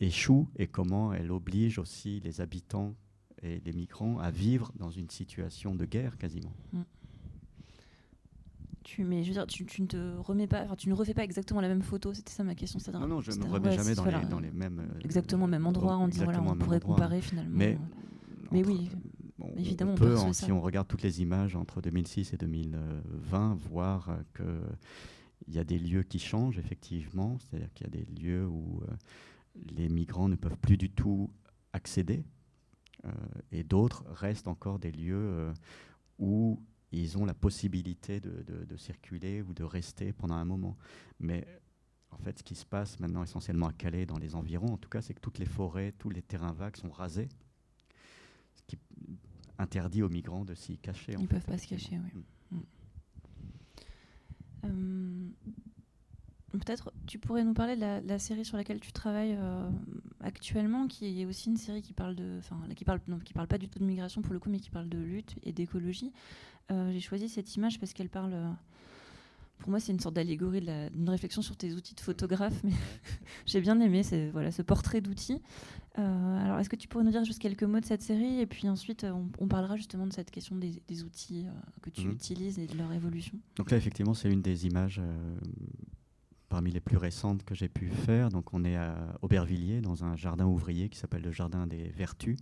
échoue et comment elle oblige aussi les habitants et les migrants à vivre dans une situation de guerre quasiment. Tu, mais je veux dire, tu, ne te remets pas, tu ne refais pas exactement la même photo. C'était ça ma question. Non, non, je ne me remets jamais dans, les, dans, les, mêmes. Euh, exactement le même endroit. On dit voilà, on pourrait comparer finalement. Mais, mais oui. Évidemment, on peut, si on regarde toutes les images entre 2006 et 2020, voir que y a des lieux qui changent, effectivement, c'est-à-dire qu'il y a des lieux où euh, les migrants ne peuvent plus du tout accéder, euh, et d'autres restent encore des lieux euh, où ils ont la possibilité de, de, circuler ou de rester pendant un moment. Mais en fait, ce qui se passe maintenant essentiellement à Calais, dans les environs, en tout cas, c'est que toutes les forêts, tous les terrains vagues sont rasés, ce qui interdit aux migrants de s'y cacher. Ils ne peuvent pas se cacher, oui. Euh, peut-être tu pourrais nous parler de la, série sur laquelle tu travailles euh, actuellement, qui est aussi une série qui parle de, enfin, qui parle, non, qui parle pas du tout de migration pour le coup, mais qui parle de lutte et d'écologie. Euh, j'ai choisi cette image parce qu'elle parle pour moi, c'est une sorte d'allégorie, d'une réflexion sur tes outils de photographe. Mais j'ai bien aimé voilà, ce portrait d'outils. Euh, alors, est-ce que tu pourrais nous dire juste quelques mots de cette série Et puis ensuite, on, parlera justement de cette question des, outils euh, que tu mhm. utilises et de leur évolution. Donc là, effectivement, c'est une des images euh, parmi les plus récentes que j'ai pu faire. Donc, on est à Aubervilliers, dans un jardin ouvrier qui s'appelle le Jardin des Vertus,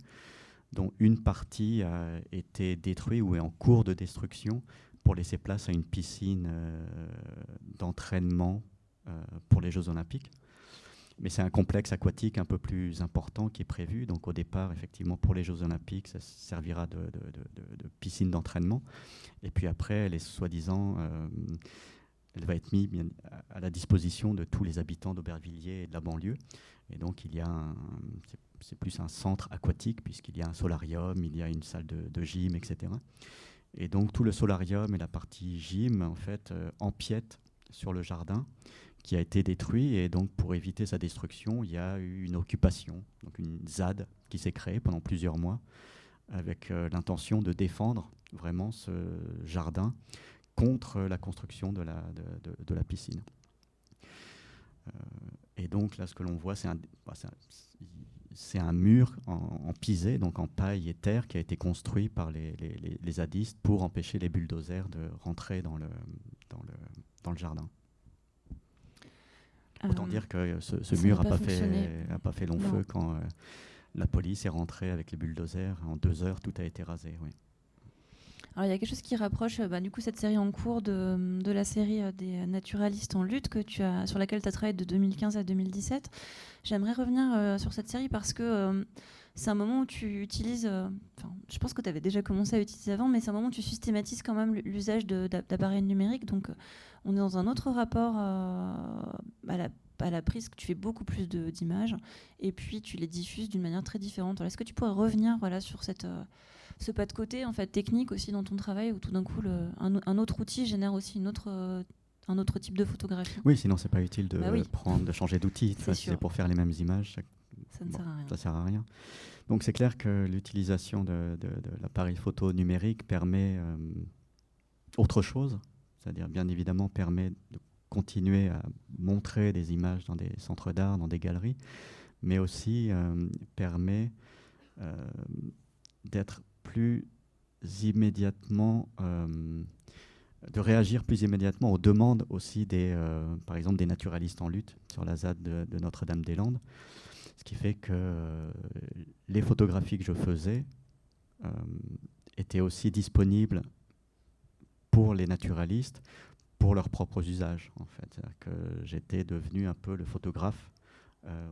dont une partie a été détruite ou est en cours de destruction pour laisser place à une piscine euh, d'entraînement euh, pour les Jeux Olympiques. Mais c'est un complexe aquatique un peu plus important qui est prévu. Donc au départ, effectivement, pour les Jeux Olympiques, ça servira de, piscine d'entraînement. Et puis après, elle est soi-disant, euh, elle va être mise à la disposition de tous les habitants d'Aubervilliers et de la banlieue. Et donc il y a c'est plus un centre aquatique puisqu'il y a un solarium, il y a une salle de, de gym, etc. Et donc tout le solarium et la partie gym en fait euh, empiètent sur le jardin qui a été détruit et donc pour éviter sa destruction, il y a eu une occupation, donc une ZAD qui s'est créée pendant plusieurs mois avec euh, l'intention de défendre vraiment ce jardin contre la construction de la, de, la piscine. Euh, et donc là, ce que l'on voit, c'est un, bah, c'est un mur en, pisé, donc en paille et terre, qui a été construit par les, les, zadistes pour empêcher les bulldozers de rentrer dans le, dans le, dans le jardin. Autant dire que ce, mur n'a pas, pas fait long feu quand euh, la police est rentrée avec les bulldozers. En deux heures, tout a été rasé. Oui. Alors, il y a quelque chose qui rapproche bah, du coup cette série en cours de, la série euh, des naturalistes en lutte que tu as, sur laquelle tu as travaillé de 2015 à 2017. J'aimerais revenir euh, sur cette série parce que euh, c'est un moment où tu utilises, je pense que tu avais déjà commencé à utiliser avant, mais c'est un moment où tu systématises quand même l'usage d'appareils numériques. Donc on est dans un autre rapport à la à la prise, que tu fais beaucoup plus d'images et puis tu les diffuses d'une manière très différente. Est-ce que tu pourrais revenir voilà, sur cette, ce pas de côté en fait technique aussi dans ton travail où tout d'un coup un, autre outil génère aussi une autre un autre type de photographie. Oui, sinon c'est pas utile de bah prendre, de changer d'outil. C'est pour faire les mêmes images. Ça, ne sert à rien. Ça sert à rien. Donc c'est clair que l'utilisation de, l'appareil photo numérique permet euh, autre chose, c'est-à-dire bien évidemment permet de continuer à montrer des images dans des centres d'art, dans des galeries, mais aussi permet d'être plus immédiatement de réagir plus immédiatement aux demandes aussi des, euh, par exemple, des naturalistes en lutte sur la ZAD de, Notre-Dame-des-Landes. Ce qui fait que euh, les photographies que je faisais euh, étaient aussi disponibles pour les naturalistes, pour leurs propres usages, en fait. que j'étais devenu un peu le photographe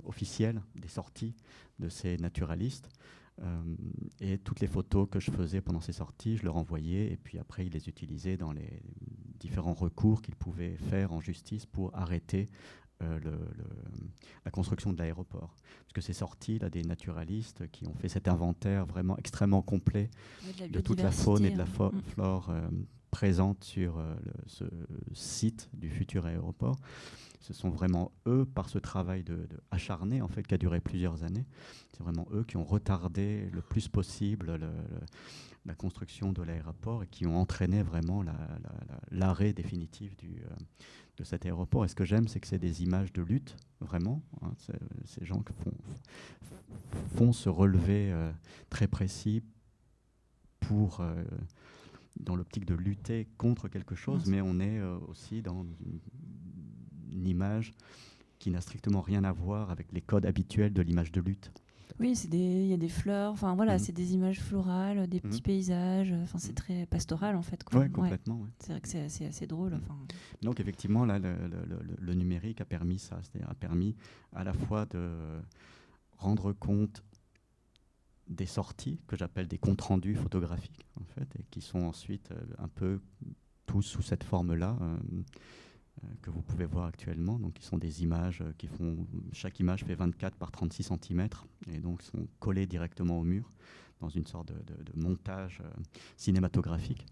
officiel des sorties de ces naturalistes. Euh, et toutes les photos que je faisais pendant ces sorties, je leur envoyais et puis après ils les utilisaient dans les différents recours qu'ils pouvaient faire en justice pour arrêter euh, le, la construction de l'aéroport. Parce que ces sorties là, des naturalistes qui ont fait cet inventaire vraiment extrêmement complet de, toute la faune et de la hein. mm. flore euh, présente sur ce site du futur aéroport ce sont vraiment eux, par ce travail de, acharné en fait, qui a duré plusieurs années, c'est vraiment eux qui ont retardé le plus possible la construction de l'aéroport et qui ont entraîné vraiment l'arrêt définitif du, euh, de cet aéroport. Et ce que j'aime, c'est que c'est des images de lutte, vraiment. Hein, ces gens qui font, font se relever euh, très précis pour... Euh, dans l'optique de lutter contre quelque chose, mais on est aussi dans une image qui n'a strictement rien à voir avec les codes habituels de l'image de lutte. Oui, il y a des fleurs, enfin voilà, mhm. c'est des images florales, des petits mhm. paysages, enfin c'est mhm. très pastoral en fait. Oui, complètement. C'est vrai que c'est assez, drôle. Donc effectivement, là, le, numérique a permis ça, c'est-à-dire a permis à la fois de rendre compte des sorties que j'appelle des comptes rendus photographiques en fait, et qui sont ensuite euh, un peu tous sous cette forme-là. Euh, que vous pouvez voir actuellement. Donc, qui sont des images euh, qui font. Chaque image fait 24 par 36 cm et donc sont collées directement au mur dans une sorte de, montage euh, cinématographique.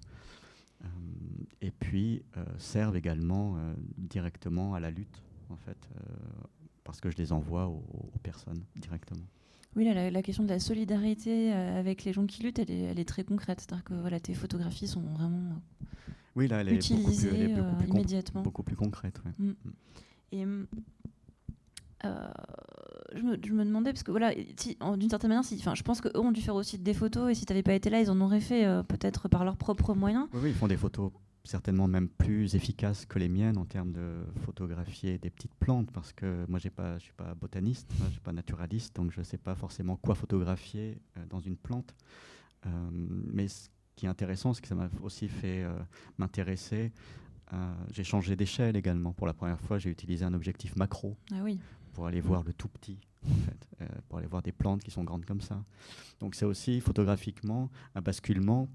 et puis servent également directement à la lutte, en fait, parce que je les envoie aux, personnes directement. Oui, la, question de la solidarité avec les gens qui luttent, elle est, elle est très concrète. C'est-à-dire que voilà, tes photographies sont vraiment oui, là, elle est beaucoup plus, euh, immédiatement. beaucoup plus concrète. Mm. Mm. Et euh, je, me, je, me, demandais, parce que voilà, si, d'une certaine manière, si, je pense qu'eux ont dû faire aussi des photos, et si tu n'avais pas été là, ils en auraient fait euh, peut-être par leurs propres moyens. Oui, oui, ils font des photos certainement même plus efficaces que les miennes en termes de photographier des petites plantes, parce que moi, pas, je ne suis pas botaniste, je ne suis pas naturaliste, donc je ne sais pas forcément quoi photographier dans une plante. mais qui est intéressant, c'est que ça m'a aussi fait euh, m'intéresser. j'ai changé d'échelle également. Pour la première fois, j'ai utilisé un objectif macro ah oui. pour aller voir le tout petit, en fait, euh, pour aller voir des plantes qui sont grandes comme ça. Donc c'est aussi photographiquement un basculement.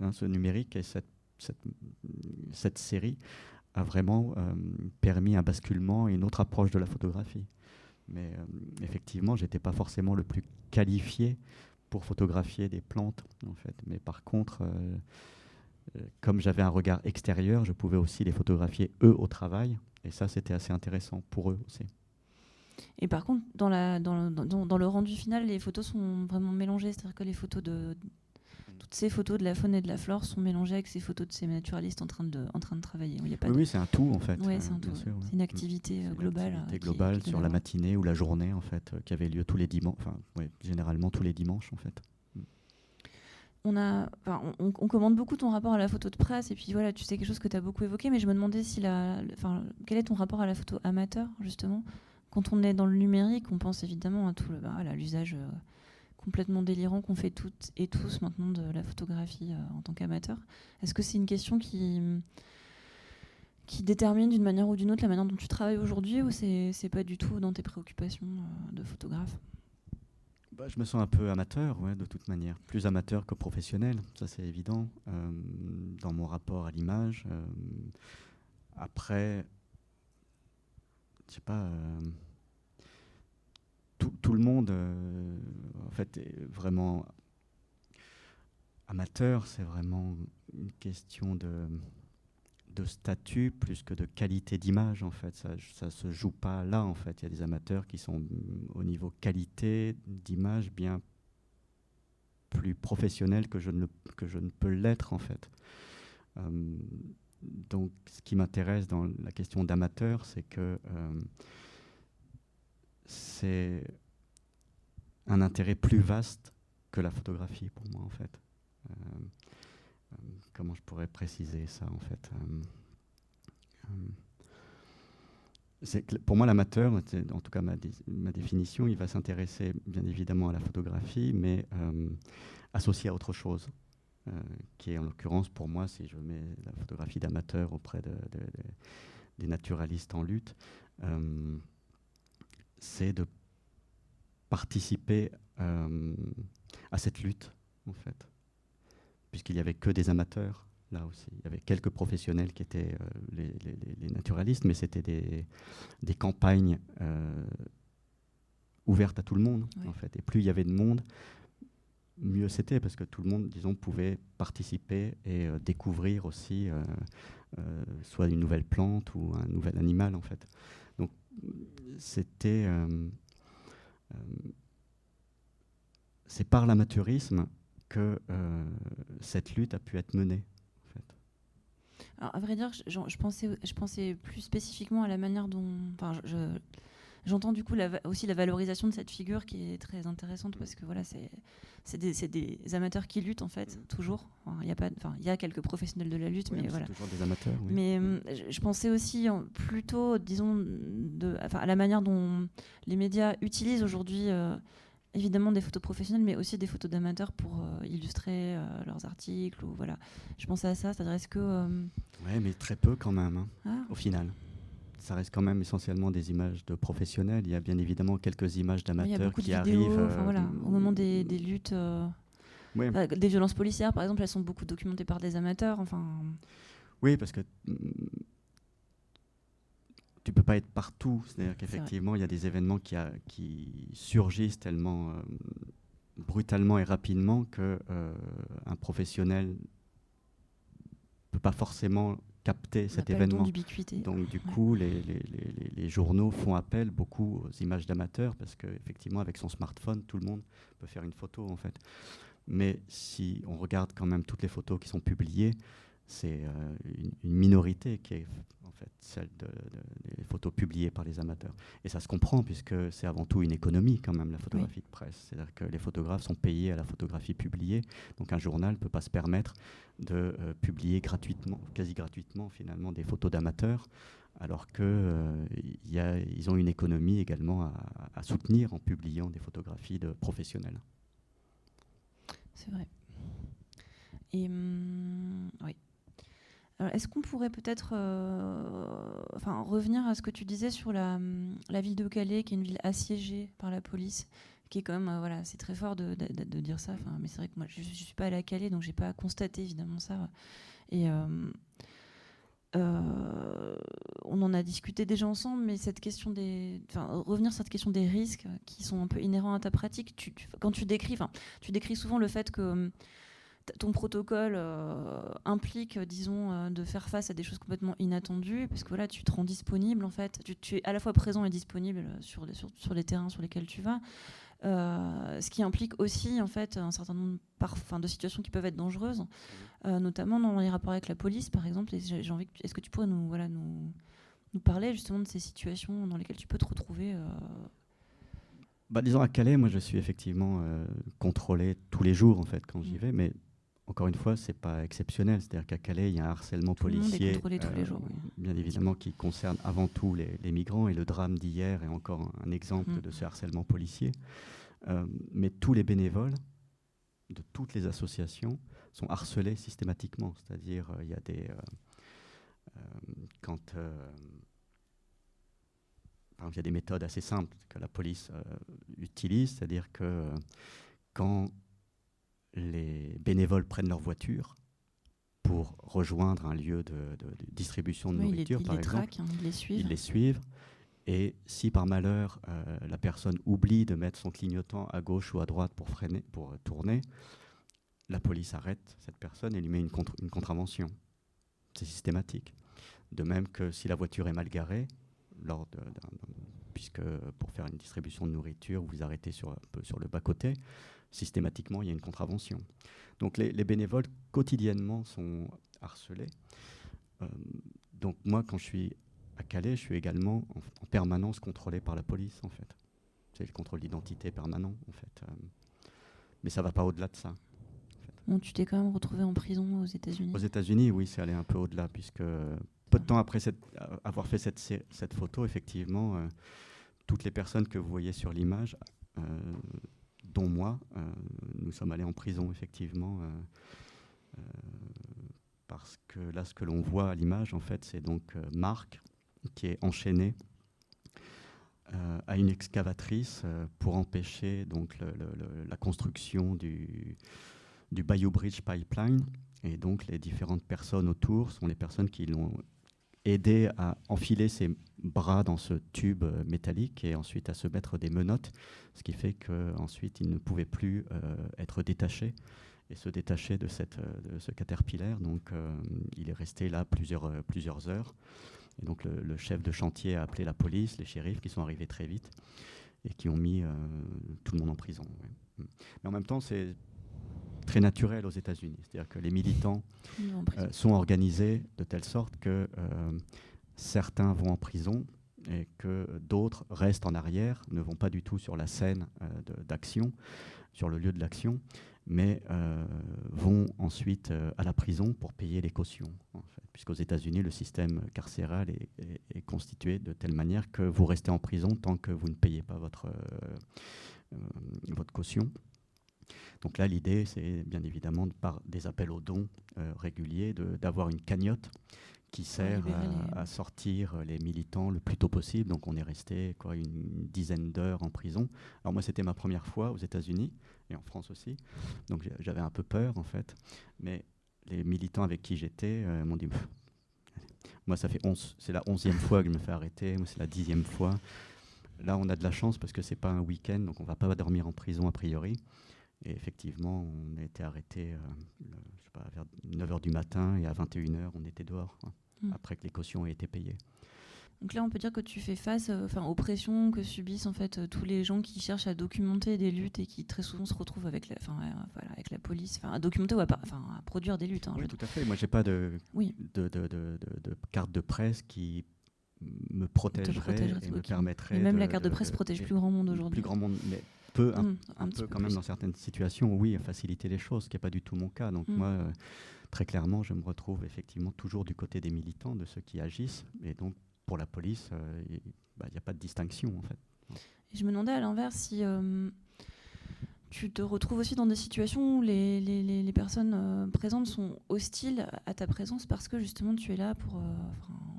Hein, ce numérique et cette, cette, cette série a vraiment euh, permis un basculement et une autre approche de la photographie. Mais effectivement, j'étais pas forcément le plus qualifié pour photographier des plantes, en fait. Mais par contre, euh, euh, comme j'avais un regard extérieur, je pouvais aussi les photographier eux au travail. Et ça, c'était assez intéressant pour eux aussi. Et par contre, dans, la, dans, dans, dans le rendu final, les photos sont vraiment mélangées. C'est-à-dire que les photos de, toutes ces photos de la faune et de la flore sont mélangées avec ces photos de ces naturalistes en train de, en train de travailler. Il y a pas oui, c'est un tout en fait. Oui, c'est un tout. C'est une activité euh, globale. Une activité globale sur la matinée ou la journée en fait, euh, qui avait lieu tous les dimanches, enfin, généralement tous les dimanches en fait. On, a, on, on, commande beaucoup ton rapport à la photo de presse et puis voilà, tu sais quelque chose que tu as beaucoup évoqué, mais je me demandais si la, enfin, quel est ton rapport à la photo amateur justement? Quand on est dans le numérique, on pense évidemment à tout le, bah, l'usage euh, complètement délirant qu'on fait toutes et tous maintenant de la photographie euh, en tant qu'amateur. Est-ce que c'est une question qui, détermine d'une manière ou d'une autre la manière dont tu travailles aujourd'hui ou c'est, pas du tout dans tes préoccupations euh, de photographe? Bah, Je me sens un peu amateur, de toute manière. Plus amateur que professionnel, ça c'est évident, euh, dans mon rapport à l'image. après, je sais pas tout, le monde, euh, en fait, est vraiment amateur. C'est vraiment une question de, statut plus que de qualité d'image, en fait. Ça ne se joue pas là, en fait. Il y a des amateurs qui sont au niveau qualité d'image bien plus professionnels que je ne, que je ne peux l'être, en fait. donc, ce qui m'intéresse dans la question d'amateur, c'est que c'est un intérêt plus vaste que la photographie pour moi, en fait. comment je pourrais préciser ça, en fait pour moi, l'amateur, en tout cas ma, définition, il va s'intéresser bien évidemment à la photographie, mais euh, associé à autre chose, euh, qui est en l'occurrence pour moi, si je mets la photographie d'amateur auprès de, des naturalistes en lutte, euh, c'est de participer à cette lutte, en fait, puisqu'il n'y avait que des amateurs là aussi. Il y avait quelques professionnels qui étaient euh, les, naturalistes, mais c'était des, des, campagnes euh, ouvertes à tout le monde, en fait. Et plus il y avait de monde, mieux c'était, parce que tout le monde, disons, pouvait participer et euh, découvrir aussi soit une nouvelle plante ou un nouvel animal, en fait. C'était... c'est par l'amateurisme que cette lutte a pu être menée. Alors, à vrai dire, je, je, pensais, je pensais plus spécifiquement à la manière dont. Enfin, je, J'entends du coup la, aussi la valorisation de cette figure qui est très intéressante parce que voilà, c'est des, des, amateurs qui luttent en fait, toujours. Il y, a pas, il y a quelques professionnels de la lutte, mais voilà. toujours des amateurs. Oui. Mais hum, je, pensais aussi plutôt, disons, de, enfin, à la manière dont les médias utilisent aujourd'hui. Euh, évidemment des photos professionnelles, mais aussi des photos d'amateurs pour euh, illustrer euh, leurs articles. Ou, voilà. Je pensais à ça, c'est-à-dire est-ce que... Euh, oui, mais très peu quand même, hein, ah. au final. Ça reste quand même essentiellement des images de professionnels. Il y a bien évidemment quelques images d'amateurs qui arrivent. Voilà, au moment des, des luttes, des violences policières, par exemple, elles sont beaucoup documentées par des amateurs. Enfin... Oui, parce que mm, tu peux pas être partout. C'est-à-dire qu'effectivement, il y a des événements qui, a, qui surgissent tellement euh, brutalement et rapidement que euh, un professionnel peut pas forcément capter cet événement. Donc du coup, les, les, les, les, journaux font appel beaucoup aux images d'amateurs parce qu'effectivement, avec son smartphone, tout le monde peut faire une photo en fait. Mais si on regarde quand même toutes les photos qui sont publiées, c'est euh, une, minorité qui est en fait celle des photos publiées par les amateurs. Et ça se comprend puisque c'est avant tout une économie quand même la photographie de presse. C'est-à-dire que les photographes sont payés à la photographie publiée. Donc un journal ne peut pas se permettre de euh, publier gratuitement, quasi gratuitement finalement, des photos d'amateurs alors qu'ils euh, ont une économie également à, à soutenir en publiant des photographies de professionnels. C'est vrai. Et hum, oui. Est-ce qu'on pourrait peut-être euh, revenir à ce que tu disais sur la, ville de Calais, qui est une ville assiégée par la police, qui est quand même, euh, voilà, c'est très fort de, dire ça. Mais c'est vrai que moi, je ne suis pas allée à Calais, donc j'ai pas constaté évidemment ça. Et euh, on en a discuté déjà ensemble, mais cette question des, enfin, revenir sur cette question des risques qui sont un peu inhérents à ta pratique. Tu, quand tu décris, tu décris souvent le fait que ton protocole euh, implique, disons, euh, de faire face à des choses complètement inattendues, parce que voilà, tu te rends disponible en fait, tu, es à la fois présent et disponible sur les, sur, les terrains sur lesquels tu vas, euh, ce qui implique aussi en fait un certain nombre de situations qui peuvent être dangereuses, notamment dans les rapports avec la police, par exemple. J'ai envie, est-ce que tu pourrais nous, voilà, nous, nous parler justement de ces situations dans lesquelles tu peux te retrouver bah, disons à Calais, moi je suis effectivement contrôlé tous les jours en fait quand j'y mmh. vais, mais encore une fois, c'est pas exceptionnel. C'est-à-dire qu'à Calais, il y a un harcèlement policier, tous les jours, bien évidemment, qui concerne avant tout les, migrants. Et le drame d'hier est encore un, exemple mm. de ce harcèlement policier. Euh, mais tous les bénévoles de toutes les associations sont harcelés systématiquement. C'est-à-dire, euh, il y a des euh, quand il y a des méthodes assez simples que la police utilise, c'est-à-dire que quand les bénévoles prennent leur voiture pour rejoindre un lieu de, distribution de nourriture, par exemple. Hein, ils les suivent. Ils les suivent. Et si par malheur euh, la personne oublie de mettre son clignotant à gauche ou à droite pour freiner, pour tourner, la police arrête cette personne et lui met une, une contravention. C'est systématique. De même que si la voiture est mal garée, lors puisque pour faire une distribution de nourriture, vous vous arrêtez sur, un peu sur le bas-côté, systématiquement, il y a une contravention. Donc les, bénévoles, quotidiennement, sont harcelé. donc moi, quand je suis à Calais, je suis également en, permanence contrôlé par la police, en fait. C'est le contrôle d'identité permanent, en fait. mais ça ne va pas au-delà de ça. Bon, tu t'es quand même retrouvé en prison aux États-Unis. Aux États-Unis, oui, c'est allé un peu au-delà, puisque peu de temps après cette, avoir fait cette, cette photo, effectivement, euh, toutes les personnes que vous voyez sur l'image, euh, dont moi, euh, nous sommes allés en prison, effectivement, parce que là, ce que l'on voit à l'image, en fait, c'est donc Marc qui est enchaîné à une excavatrice pour empêcher donc la construction du, du Bayou Bridge Pipeline. Et donc, les différentes personnes autour sont les personnes qui l'ont aidé à enfiler ses bras dans ce tube euh, métallique et ensuite à se mettre des menottes, ce qui fait qu'ensuite il ne pouvait plus euh, être détaché et se détacher de, cette, euh, de ce caterpillar. Donc il est resté là plusieurs, plusieurs heures. Et donc le, chef de chantier a appelé la police, les shérifs qui sont arrivés très vite et qui ont mis tout le monde en prison. Mais en même temps, c'est très naturel aux États-Unis. C'est-à-dire que les militants euh, sont organisés de telle sorte que euh, certains vont en prison et que d'autres restent en arrière, ne vont pas du tout sur la scène euh, d'action, sur le lieu de l'action, mais vont ensuite à la prison pour payer les cautions. En fait. Puisqu'aux États-Unis, le système carcéral est, est, constitué de telle manière que vous restez en prison tant que vous ne payez pas votre, votre caution. Donc là, l'idée, c'est bien évidemment, par des appels aux dons euh, réguliers, d'avoir une cagnotte qui sert à, sortir les militants le plus tôt possible. Donc on est resté quoi, une dizaine d'heures en prison. Alors moi, c'était ma première fois aux États-Unis et en France aussi. Donc j'avais un peu peur, en fait. Mais les militants avec qui j'étais euh, m'ont dit... Moi, ça fait 11, c'est la onzième fois que je me fais arrêter, moi, c'est la dixième fois. Là, on a de la chance parce que c'est pas un week-end, donc on va pas dormir en prison a priori. Et effectivement, on a été arrêté euh, vers 9h du matin et à 21h, on était dehors, hein, hmm. après que les cautions aient été payées. Donc là, on peut dire que tu fais face euh, enfin, aux pressions que subissent en fait euh, tous les gens qui cherchent à documenter des luttes et qui très souvent se retrouvent avec la, voilà, avec la police, à documenter ou à, à produire des luttes. Hein, oui, tout à fait. Moi, j'ai pas de, oui. de, de, de, de, carte de presse qui me protégerait et me permettrait. Et même la carte de presse protège plus grand monde aujourd'hui. Plus grand monde, mais peut un, mmh, peu quand même dans certaines situations, oui, faciliter les choses, ce qui n'est pas du tout mon cas. Donc mmh. moi, euh, très clairement, je me retrouve effectivement toujours du côté des militants, de ceux qui agissent. Et donc pour la police, euh, il n'y a pas de distinction en fait. je me demandais à l'inverse si euh, tu te retrouves aussi dans des situations où les, les, les, personnes présentes sont hostiles à ta présence parce que justement tu es là pour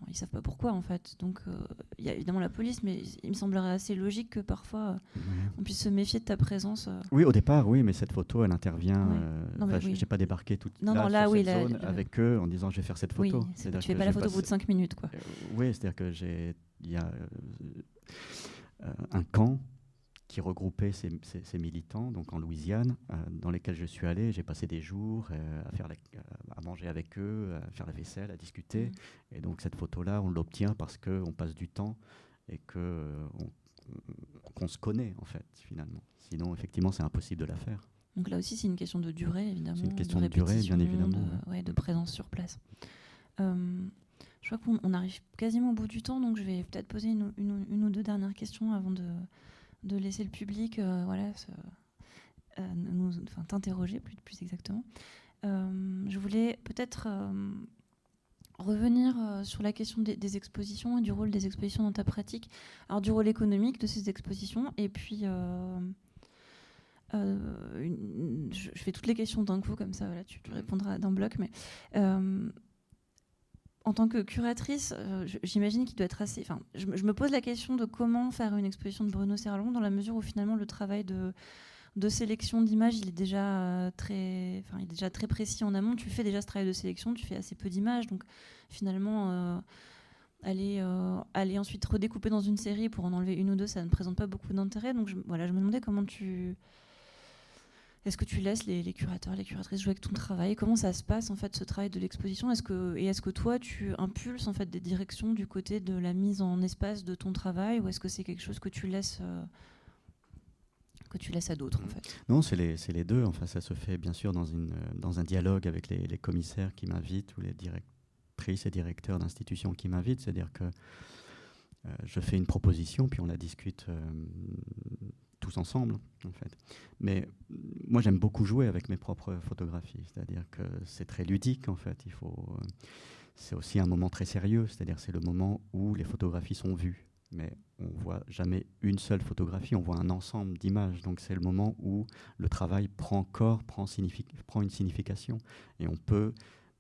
ils savent pas pourquoi en fait. Donc euh, il y a évidemment la police, mais il me semblerait assez logique que parfois euh, on puisse se méfier de ta présence. Euh. Oui, au départ, oui, mais cette photo, elle intervient. Je J'ai pas débarqué toute non, là, non, là, sur oui, cette zone avec eux en disant je vais faire cette photo. Oui, tu fais pas la photo au bout de 5 minutes, quoi. oui, c'est-à-dire que j'ai, il y a un camp qui regroupait ces, militants donc en Louisiane, euh, dans lesquels je suis allé. J'ai passé des jours euh, à, faire euh, à manger avec eux, à faire la vaisselle, à discuter. Mmh. Et donc cette photo-là, on l'obtient parce qu'on passe du temps et qu'on on, se connaît, en fait, finalement. Sinon, effectivement, c'est impossible de la faire. Donc là aussi, c'est une question de durée, évidemment. C'est une question de, durée, bien évidemment. De, ouais, de présence sur place. je crois qu'on arrive quasiment au bout du temps, donc je vais peut-être poser une, une, ou deux dernières questions avant de, de laisser le public euh, voilà, euh, nous, enfin, t'interroger plus, plus exactement. Euh, je voulais peut-être revenir sur la question des, expositions et du rôle des expositions dans ta pratique. Alors du rôle économique de ces expositions et puis je, fais toutes les questions d'un coup comme ça, voilà, tu, tu répondras d'un bloc, mais en tant que curatrice, euh, j'imagine qu'il doit être assez. Enfin, je, me pose la question de comment faire une exposition de Bruno Serlon dans la mesure où finalement le travail de, sélection d'images, il est déjà euh, très, enfin, il est déjà très précis en amont. Tu fais déjà ce travail de sélection, tu fais assez peu d'images, donc finalement. Euh, aller, ensuite redécouper dans une série pour en enlever une ou deux, ça ne présente pas beaucoup d'intérêt. Donc voilà, je me demandais comment tu, est-ce que tu laisses les, curateurs, les curatrices jouer avec ton travail? Comment ça se passe en fait ce travail de l'exposition? Est-ce que et est-ce que toi tu impulses en fait des directions du côté de la mise en espace de ton travail? Ou est-ce que c'est quelque chose que tu laisses euh, que tu laisses à d'autres en Mm. fait? Non, c'est les, deux. Enfin, ça se fait bien sûr dans, une, dans un dialogue avec les, les commissaires qui m'invitent ou les directrices et directeurs d'institutions qui m'invitent. C'est-à-dire que euh, je fais une proposition, puis on la discute euh, tous ensemble, en fait. Mais euh, moi, j'aime beaucoup jouer avec mes propres photographies. C'est-à-dire que c'est très ludique, en fait. Il faut, euh, c'est aussi un moment très sérieux. C'est-à-dire c'est le moment où les photographies sont vues. Mais on voit jamais une seule photographie, on voit un ensemble d'images. Donc c'est le moment où le travail prend corps, prend, signifi- prend une signification. Et on peut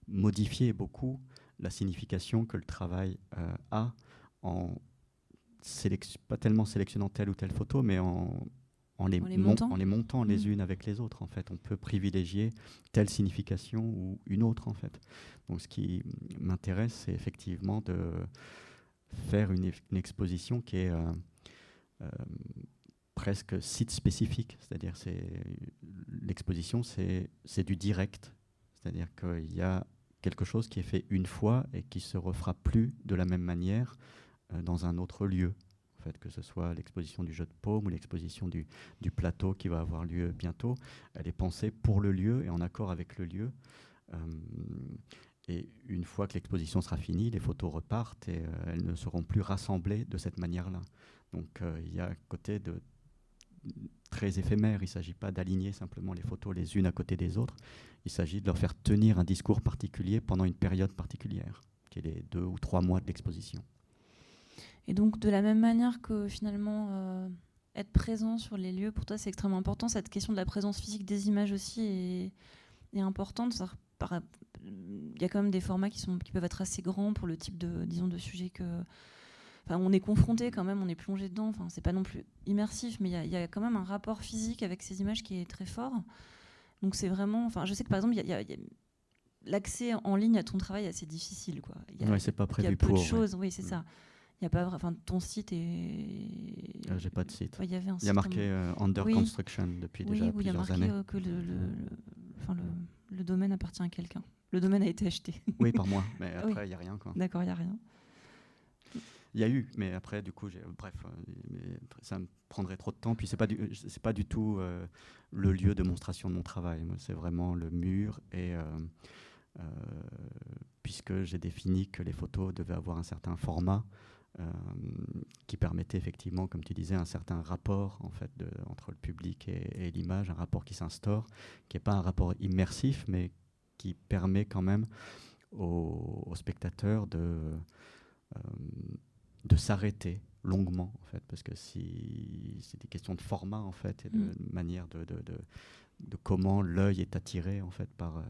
modifier beaucoup la signification que le travail euh, a en pas tellement sélectionnant telle ou telle photo, mais en, en les, En les mon- montant. en les montant les Mm. unes avec les autres. En fait, on peut privilégier telle signification ou une autre. En fait, donc ce qui m'intéresse, c'est effectivement de faire une, ex- une exposition qui est euh, euh, presque site spécifique, c'est-à-dire c'est l'exposition, c'est du direct, c'est-à-dire qu'il y a quelque chose qui est fait une fois et qui se refera plus de la même manière dans un autre lieu. En fait, que ce soit l'exposition du jeu de paume ou l'exposition du, du plateau qui va avoir lieu bientôt, elle est pensée pour le lieu et en accord avec le lieu. Euh, et une fois que l'exposition sera finie, les photos repartent et euh, elles ne seront plus rassemblées de cette manière-là. Donc euh, il y a un côté de très éphémère. Il ne s'agit pas d'aligner simplement les photos les unes à côté des autres. Il s'agit de leur faire tenir un discours particulier pendant une période particulière, qui est les deux ou trois mois de l'exposition. Et donc, de la même manière que finalement, euh, être présent sur les lieux, pour toi, c'est extrêmement important. Cette question de la présence physique des images aussi est, est importante. Il y a quand même des formats qui, sont, qui peuvent être assez grands pour le type de, disons, de sujet que. Enfin, on est confronté quand même, on est plongé dedans. Enfin, c'est pas non plus immersif, mais il y a- il y, a quand même un rapport physique avec ces images qui est très fort. Donc, c'est vraiment. Enfin, je sais que par exemple, il y a- il y a- il y a- l'accès en ligne à ton travail est assez difficile. Quoi. Il y a- Ouais, c'est pas il y a prévu peu pour. de ouais. choses, oui, c'est Mm. ça. Il y a pas, enfin, ton site est. Euh, J'ai pas de site. Ouais, il y avait un Il y a marqué euh, Under Oui. Construction depuis oui, déjà où il y a plusieurs marqué années. euh, que le, le- domaine appartient à quelqu'un. Le domaine a été acheté. Oui, par moi. Mais après, il n'y a rien. Quoi. D'accord, il n'y a rien. Il y a eu, mais après, du coup, bref, euh, mais ça me prendrait trop de temps. Puis c'est pas du, c'est pas du tout euh, le lieu de monstration de mon travail. C'est vraiment le mur et euh, euh, puisque j'ai défini que les photos devaient avoir un certain format qui permettait effectivement, comme tu disais, un certain rapport en fait de- entre le public et, et l'image, un rapport qui s'instaure, qui n'est pas un rapport immersif, mais qui permet quand même aux, aux spectateurs de euh, de s'arrêter longuement en fait parce que si c'est des questions de format en fait et de Mm. manière de, de, comment l'œil est attiré en fait par, euh,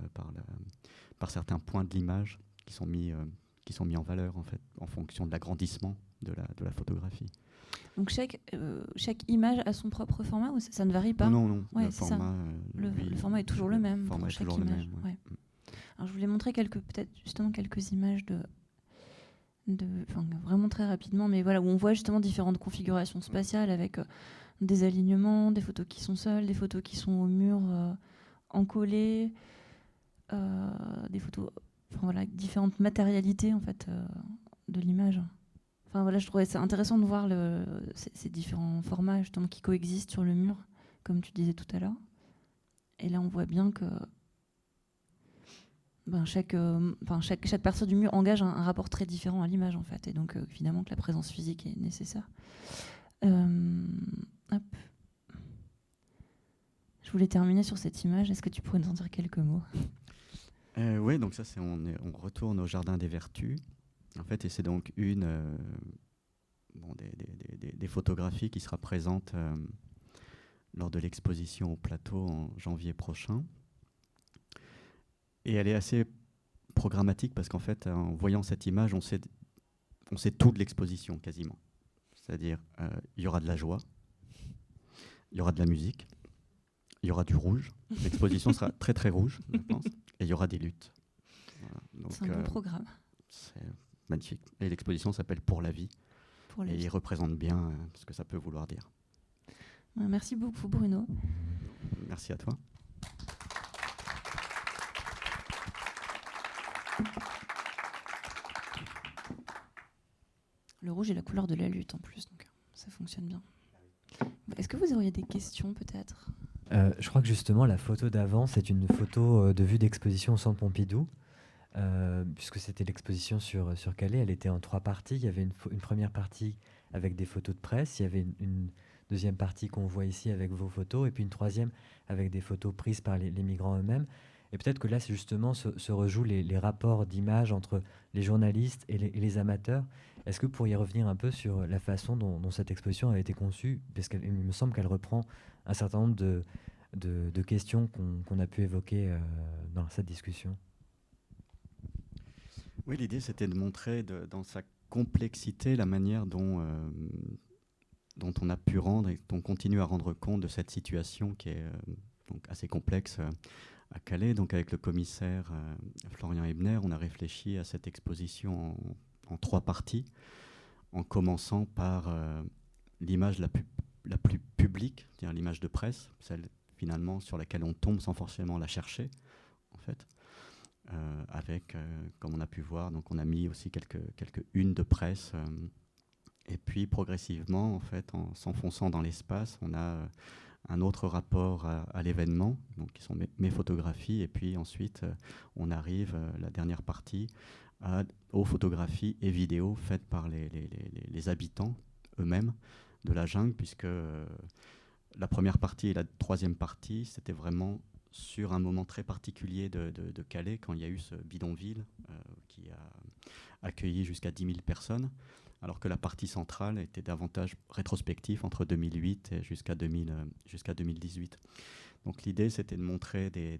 par, certains points de l'image qui sont mis euh, qui sont mis en valeur en fait en fonction de l'agrandissement de la, de la photographie. Donc chaque, euh, chaque image a son propre format ou ça, ça ne varie pas? Non non, Ouais, le c'est ça. format euh, le, lui, le format est toujours le même format pour chaque image. même, ouais. ouais. Alors je voulais montrer quelques, peut-être justement quelques images de, de, vraiment très rapidement, mais voilà où on voit justement différentes configurations spatiales avec euh, des alignements, des photos qui sont seules, des photos qui sont au mur euh, encollées, des photos, enfin voilà, différentes matérialités en fait euh, de l'image. Enfin voilà, je trouvais ça intéressant de voir ces, différents formats qui coexistent sur le mur, comme tu disais tout à l'heure. Et là, on voit bien que ben, chaque, euh, partie du mur engage un, un rapport très différent à l'image, en fait. Et donc, euh, évidemment, que la présence physique est nécessaire. Euh, hop. Je voulais terminer sur cette image. Est-ce que tu pourrais nous en dire quelques mots? Euh, oui, donc ça, on, retourne au Jardin des Vertus, en fait, et c'est donc une euh, des, photographies qui sera présente euh, lors de l'exposition au plateau en janvier prochain. Et elle est assez programmatique parce qu'en fait, en voyant cette image, on sait, on sait tout de l'exposition quasiment. C'est-à-dire, il y aura de la joie, il y aura de la musique, il y aura du rouge. L'exposition sera très très rouge, je pense. Et il y aura des luttes. Voilà. C'est un euh, bon programme c'est magnifique. Et l'exposition s'appelle Pour la vie. pour la Et vie. il représente bien euh, ce que ça peut vouloir dire. Merci beaucoup, Bruno. Merci à toi. Le rouge est la couleur de la lutte en plus, donc ça fonctionne bien. Est-ce que vous auriez des questions peut-être? Euh, Je crois que justement la photo d'avant, c'est une photo euh, de vue d'exposition au Centre Pompidou. puisque c'était l'exposition sur, sur Calais, elle était en trois parties. Il y avait une, première partie avec des photos de presse, il y avait une, deuxième partie qu'on voit ici avec vos photos, et puis une troisième avec des photos prises par les, migrants eux-mêmes. Et peut-être que là, justement se, se rejouent les, rapports d'image entre les journalistes et les, amateurs. Est-ce que vous pourriez revenir un peu sur la façon dont, cette exposition a été conçue? Parce qu'il me semble qu'elle reprend un certain nombre de, questions qu'on a pu évoquer euh, dans cette discussion. Oui, l'idée, c'était de montrer dans sa complexité la manière dont, euh, dont on a pu rendre et dont on continue à rendre compte de cette situation qui est euh, donc assez complexe à Calais. Donc avec le commissaire Florian Ebner, on a réfléchi à cette exposition en, trois parties, en commençant par euh, l'image la plus, la plus publique, c'est-à-dire l'image de presse, celle finalement sur laquelle on tombe sans forcément la chercher, en fait. Euh, avec, comme on a pu voir, donc on a mis aussi quelques, quelques unes de presse. et puis progressivement, en fait, en s'enfonçant dans l'espace, on a un autre rapport à, l'événement, donc qui sont mes, photographies, et puis ensuite euh, on arrive, euh, la dernière partie, aux photographies et vidéos faites par les, habitants eux-mêmes de la jungle, puisque euh, la première partie et la troisième partie, c'était vraiment sur un moment très particulier de, Calais, quand il y a eu ce bidonville qui a accueilli jusqu'à 10 000 personnes alors que la partie centrale était davantage rétrospective entre 2008 et jusqu'à 2018. Euh, Donc l'idée, c'était de montrer des,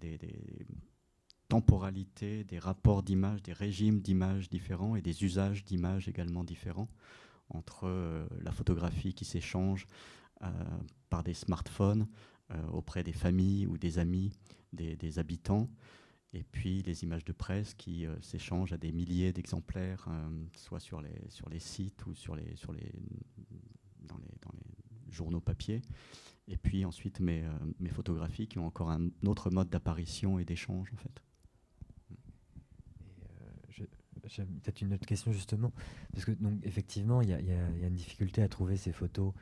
temporalités, des rapports d'image, des régimes d'images différents et des usages d'images également différents entre euh, la photographie qui s'échange euh, par des smartphones auprès des familles ou des amis des habitants, et puis les images de presse qui euh, s'échangent à des milliers d'exemplaires, euh, soit sur les, sur les sites ou sur les, sur les, dans, les, dans les journaux papier. Et puis ensuite mes, euh, mes photographies qui ont encore un autre mode d'apparition et d'échange en fait. J'ai peut-être une autre question justement, parce que donc effectivement il y, a une difficulté à trouver ces photos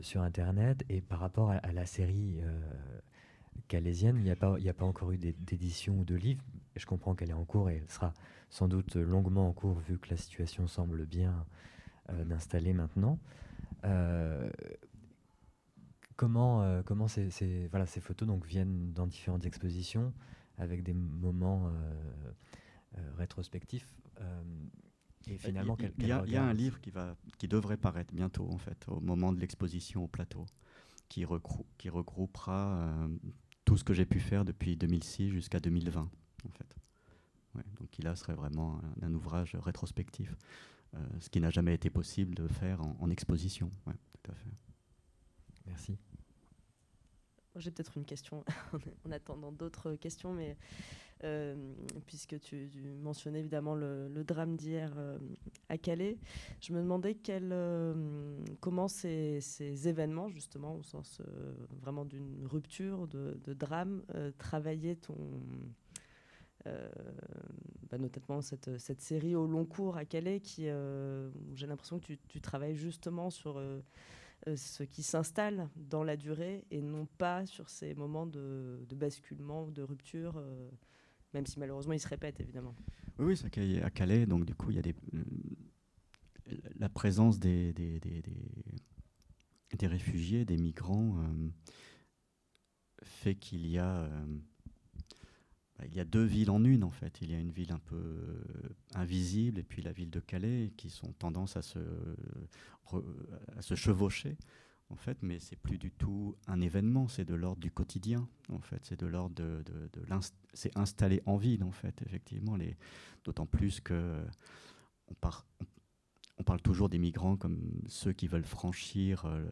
sur Internet et par rapport à, la série calaisienne. Il n'y a, pas, a pas encore eu d'édition ou de livre. Je comprends qu'elle est en cours et elle sera sans doute longuement en cours vu que la situation semble bien euh, d'installer maintenant. Euh, comment euh, comment ces, voilà, ces photos donc, viennent dans différentes expositions avec des moments rétrospectifs et finalement, il y, a, y a un livre qui, va, qui devrait paraître bientôt, en fait, au moment de l'exposition au plateau, qui, qui regroupera tout ce que j'ai pu faire depuis 2006 jusqu'à 2020, en fait. donc il serait vraiment un, ouvrage rétrospectif, euh, ce qui n'a jamais été possible de faire en, exposition. tout à fait. Merci. J'ai peut-être une question en attendant d'autres questions, mais euh, puisque tu, mentionnais évidemment le, drame d'hier euh, à Calais. Je me demandais euh, comment ces, événements, justement, au sens vraiment d'une rupture, de, drame, travaillaient ton... Bah, notamment cette, série au long cours à Calais, qui, j'ai l'impression que tu, travailles justement sur ce qui s'installe dans la durée et non pas sur ces moments de, basculement, de rupture même si malheureusement il se répète évidemment. Oui, oui c'est à Calais, donc du coup il y a euh, la présence des, des, des, des réfugiés, des migrants, euh, fait qu'il y a euh, il y a deux villes en une en fait. Il y a une ville un peu invisible et puis la ville de Calais qui sont tendance à se, à se chevaucher en fait, mais c'est plus du tout un événement, c'est de l'ordre du quotidien, en fait, c'est de l'ordre de, de, installé en ville, en fait, effectivement, d'autant plus que on, part, parle toujours des migrants comme ceux qui veulent franchir euh,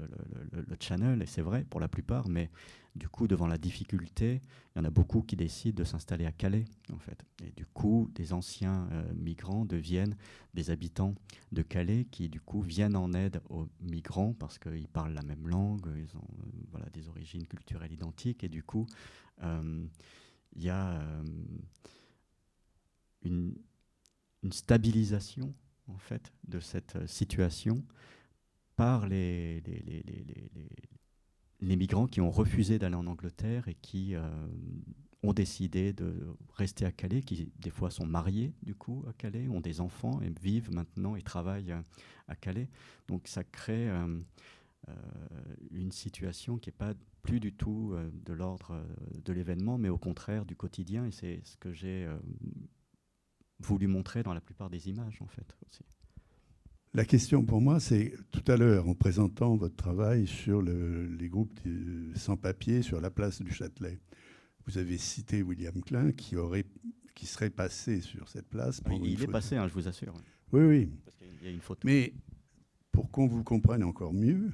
le, channel, et c'est vrai pour la plupart, mais du coup, devant la difficulté, il y en a beaucoup qui décident de s'installer à Calais, en fait. Et du coup, des anciens euh, migrants deviennent des habitants de Calais qui, du coup, viennent en aide aux migrants parce qu'ils parlent la même langue, ils ont euh, des origines culturelles identiques, et du coup, il y a une stabilisation, en fait, de cette situation par les, les, les, les migrants qui ont refusé d'aller en Angleterre et qui ont décidé de rester à Calais, qui des fois sont mariés du coup à Calais, ont des enfants et vivent maintenant et travaillent à Calais. Donc ça crée une situation qui n'est pas plus du tout de l'ordre de l'événement, mais au contraire du quotidien. Et c'est ce que j'ai voulu montrer dans la plupart des images en fait aussi. La question pour moi, c'est tout à l'heure, en présentant votre travail sur les groupes sans-papiers sur la place du Châtelet, vous avez cité William Klein qui, aurait, qui serait passé sur cette place. Pour il est passé, hein, je vous assure. Oui, oui. Parce qu'il y a une photo. Mais pour qu'on vous comprenne encore mieux,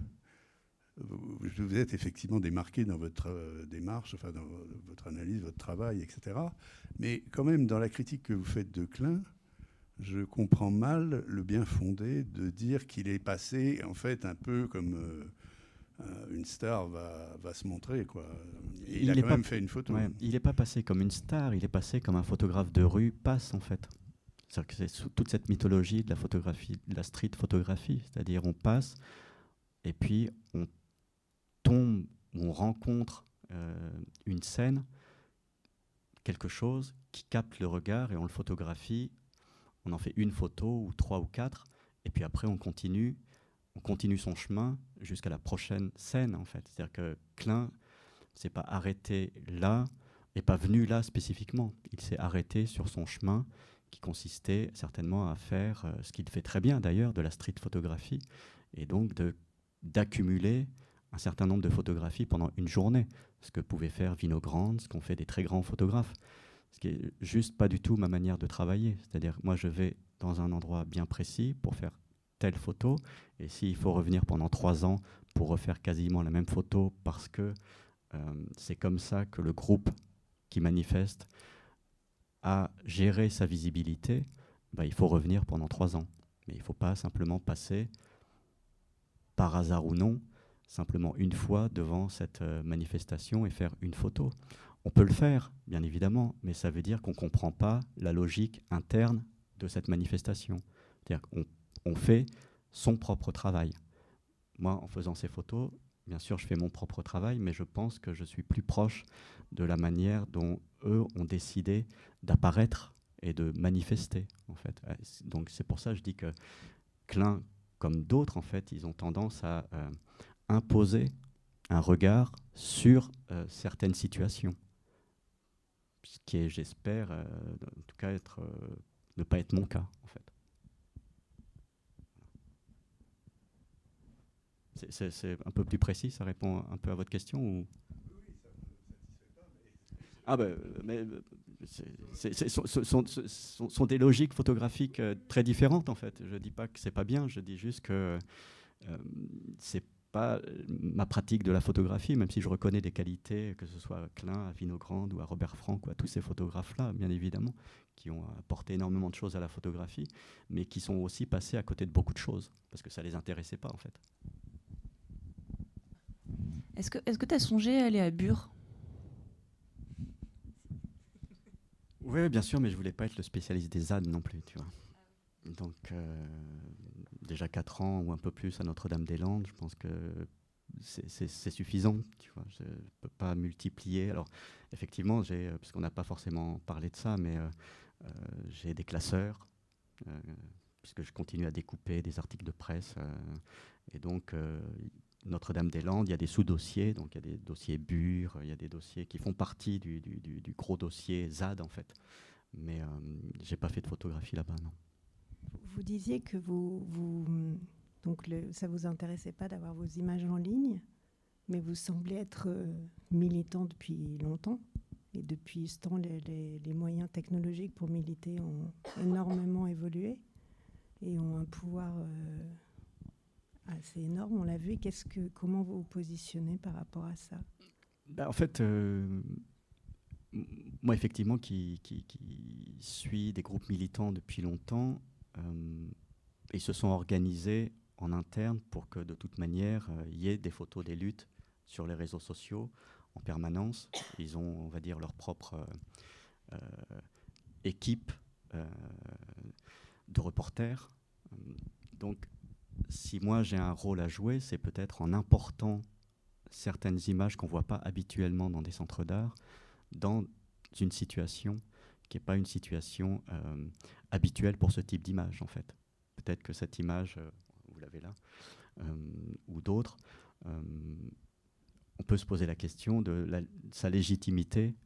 vous êtes effectivement démarqué dans votre euh, démarche, enfin dans votre analyse, votre travail, etc. Mais quand même, dans la critique que vous faites de Klein, je comprends mal le bien fondé de dire qu'il est passé en fait un peu comme euh, une star va, va, se montrer. Quoi. il, a quand même fait une photo. il n'est pas passé comme une star, il est passé comme un photographe de rue passe en fait. C'est que c'est toute cette mythologie de la photographie, de la street photographie, c'est-à-dire on passe et puis on tombe, on rencontre euh, une scène, quelque chose qui capte le regard et on le photographie on en fait une photo ou trois ou quatre, et puis après on continue, on continue son chemin jusqu'à la prochaine scène en fait. C'est-à-dire que Klein s'est pas arrêté là, et pas venu là spécifiquement. Il s'est arrêté sur son chemin qui consistait certainement à faire euh, ce qu'il fait très bien d'ailleurs, de la street photographie, et donc d'accumuler un certain nombre de photographies pendant une journée, ce que pouvait faire Vinogrand, ce qu'ont fait des très grands photographes ce qui est juste pas du tout ma manière de travailler. C'est-à-dire, moi, je vais dans un endroit bien précis pour faire telle photo, et s'il faut revenir pendant trois ans pour refaire quasiment la même photo parce que euh, c'est comme ça que le groupe qui manifeste a géré sa visibilité, bah, il faut revenir pendant trois ans. Mais il ne faut pas simplement passer, par hasard ou non, simplement une fois devant cette euh, manifestation et faire une photo. On peut le faire, bien évidemment, mais ça veut dire qu'on ne comprend pas la logique interne de cette manifestation. C'est-à-dire qu'on on fait son propre travail. Moi, en faisant ces photos, bien sûr, je fais mon propre travail, mais je pense que je suis plus proche de la manière dont eux ont décidé d'apparaître et de manifester, en fait. Euh, donc c'est pour ça que je dis que Klein, comme d'autres, en fait, ils ont tendance à euh, imposer un regard sur euh, certaines situations ce qui est, j'espère, euh, en tout cas, être, euh, ne pas être mon cas, en fait. C'est un peu plus précis, ça répond un peu à votre question ah ben, mais ce sont, des logiques photographiques très différentes en fait. Je dis pas que c'est pas bien, je dis juste que euh, c'est pas euh, ma pratique de la photographie, même si je reconnais des qualités, que ce soit à Klein, à Vinogrand ou à Robert Frank ou à tous ces photographes-là, bien évidemment, qui ont apporté énormément de choses à la photographie, mais qui sont aussi passés à côté de beaucoup de choses, parce que ça ne les intéressait pas, en fait. Est-ce que tu as songé à aller à Bure? Oui, bien sûr, mais je voulais pas être le spécialiste des ânes non plus, tu vois. Donc, euh, déjà 4 ans ou un peu plus à Notre-Dame-des-Landes, je pense que c'est suffisant. Tu vois, je ne peux pas multiplier. Alors, effectivement, euh, puisqu'on n'a pas forcément parlé de ça, mais euh, euh, j'ai des classeurs, puisque je continue à découper des articles de presse. et donc, Notre-Dame-des-Landes, il y a des sous-dossiers, donc il y a des dossiers BUR, il y a des dossiers qui font partie du, du, du gros dossier ZAD, en fait. Mais j'ai pas fait de photographie là-bas, non. Vous disiez que vous, vous donc ça vous intéressait pas d'avoir vos images en ligne, mais vous semblez être euh, militant depuis longtemps. Et depuis ce temps, les, moyens technologiques pour militer ont énormément évolué et ont un pouvoir euh, assez énorme. On l'a vu. Qu'est-ce que, comment vous vous positionnez par rapport à ça? Ben, En fait, euh, moi, effectivement, qui, qui, suis des groupes militants depuis longtemps, ils se sont organisés en interne pour que de toute manière, euh, il y ait des photos des luttes sur les réseaux sociaux en permanence. Ils ont, on va dire, leur propre euh, équipe de reporters. Donc, si moi j'ai un rôle à jouer, c'est peut-être en important certaines images qu'on ne voit pas habituellement dans des centres d'art dans une situation qui n'est pas une situation euh, habituelle pour ce type d'image, en fait. Peut-être que cette image, euh, vous l'avez là, euh, ou d'autres, on peut se poser la question de sa légitimité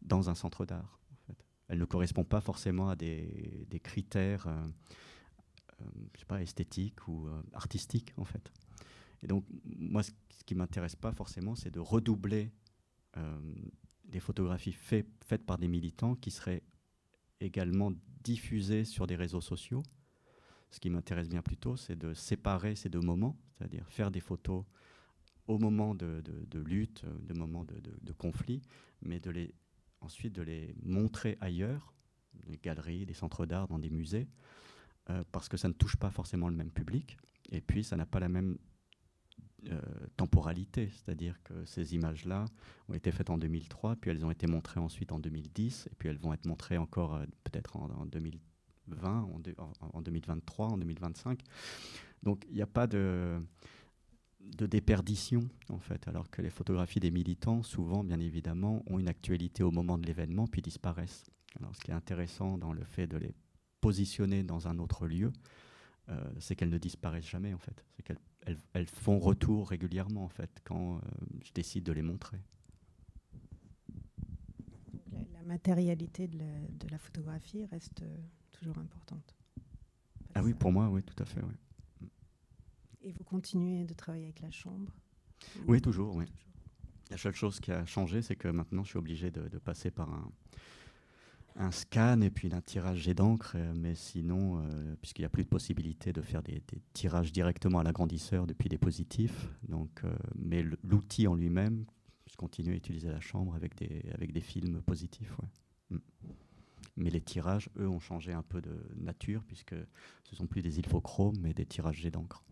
dans un centre d'art. Elle ne correspond pas forcément à des, critères pas, esthétiques ou artistiques, en fait. Et donc, moi, ce, qui m'intéresse pas forcément, c'est de redoubler des photographies faites par des militants qui seraient également diffusées sur des réseaux sociaux. Ce qui m'intéresse bien plutôt, c'est de séparer ces deux moments, c'est-à-dire faire des photos au moment de, lutte, de moments de, conflit, mais de les, ensuite de les montrer ailleurs, des galeries, des centres d'art, dans des musées, euh, parce que ça ne touche pas forcément le même public, et puis ça n'a pas la même euh, temporalité, c'est-à-dire que ces images-là ont été faites en 2003, puis elles ont été montrées ensuite en 2010, et puis elles vont être montrées encore euh, peut-être en, 2020, en, 2023, en 2025. Donc il n'y a pas de, de déperdition, en fait, alors que les photographies des militants, souvent, bien évidemment, ont une actualité au moment de l'événement, puis disparaissent. Alors ce qui est intéressant dans le fait de les positionner dans un autre lieu, euh, c'est qu'elles ne disparaissent jamais, en fait. C'est qu'elles elles, font retour régulièrement en fait quand euh, je décide de les montrer. La, matérialité de la, photographie reste euh, toujours importante. Ah oui, pour moi, oui, tout à fait. Et vous continuez de travailler avec la chambre? Oui, toujours, oui. La seule chose qui a changé, c'est que maintenant, je suis obligé de passer par un, un scan et puis un tirage jet d'encre, euh, mais sinon, euh, puisqu'il n'y a plus de possibilité de faire des, tirages directement à l'agrandisseur depuis des positifs, euh, mais l'outil en lui-même, je continue à utiliser la chambre avec des, avec des films positifs. Mm. Mais les tirages, eux, ont changé un peu de nature, puisque ce ne sont plus des ilfochromes, mais des tirages jet d'encre.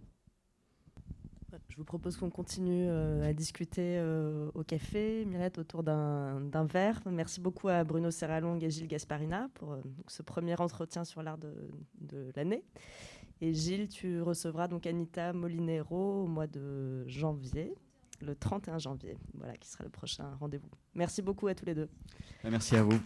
Je vous propose qu'on continue euh, à discuter euh, au café, Mirette, autour d'un verre. Merci beaucoup à Bruno Serralong et Gilles Gasparina pour euh, ce premier entretien sur l'art de, de l'année. Et Gilles, tu recevras donc Anita Molinero au mois de janvier, le 31 janvier, voilà, qui sera le prochain rendez-vous. Merci beaucoup à tous les deux. Merci à vous.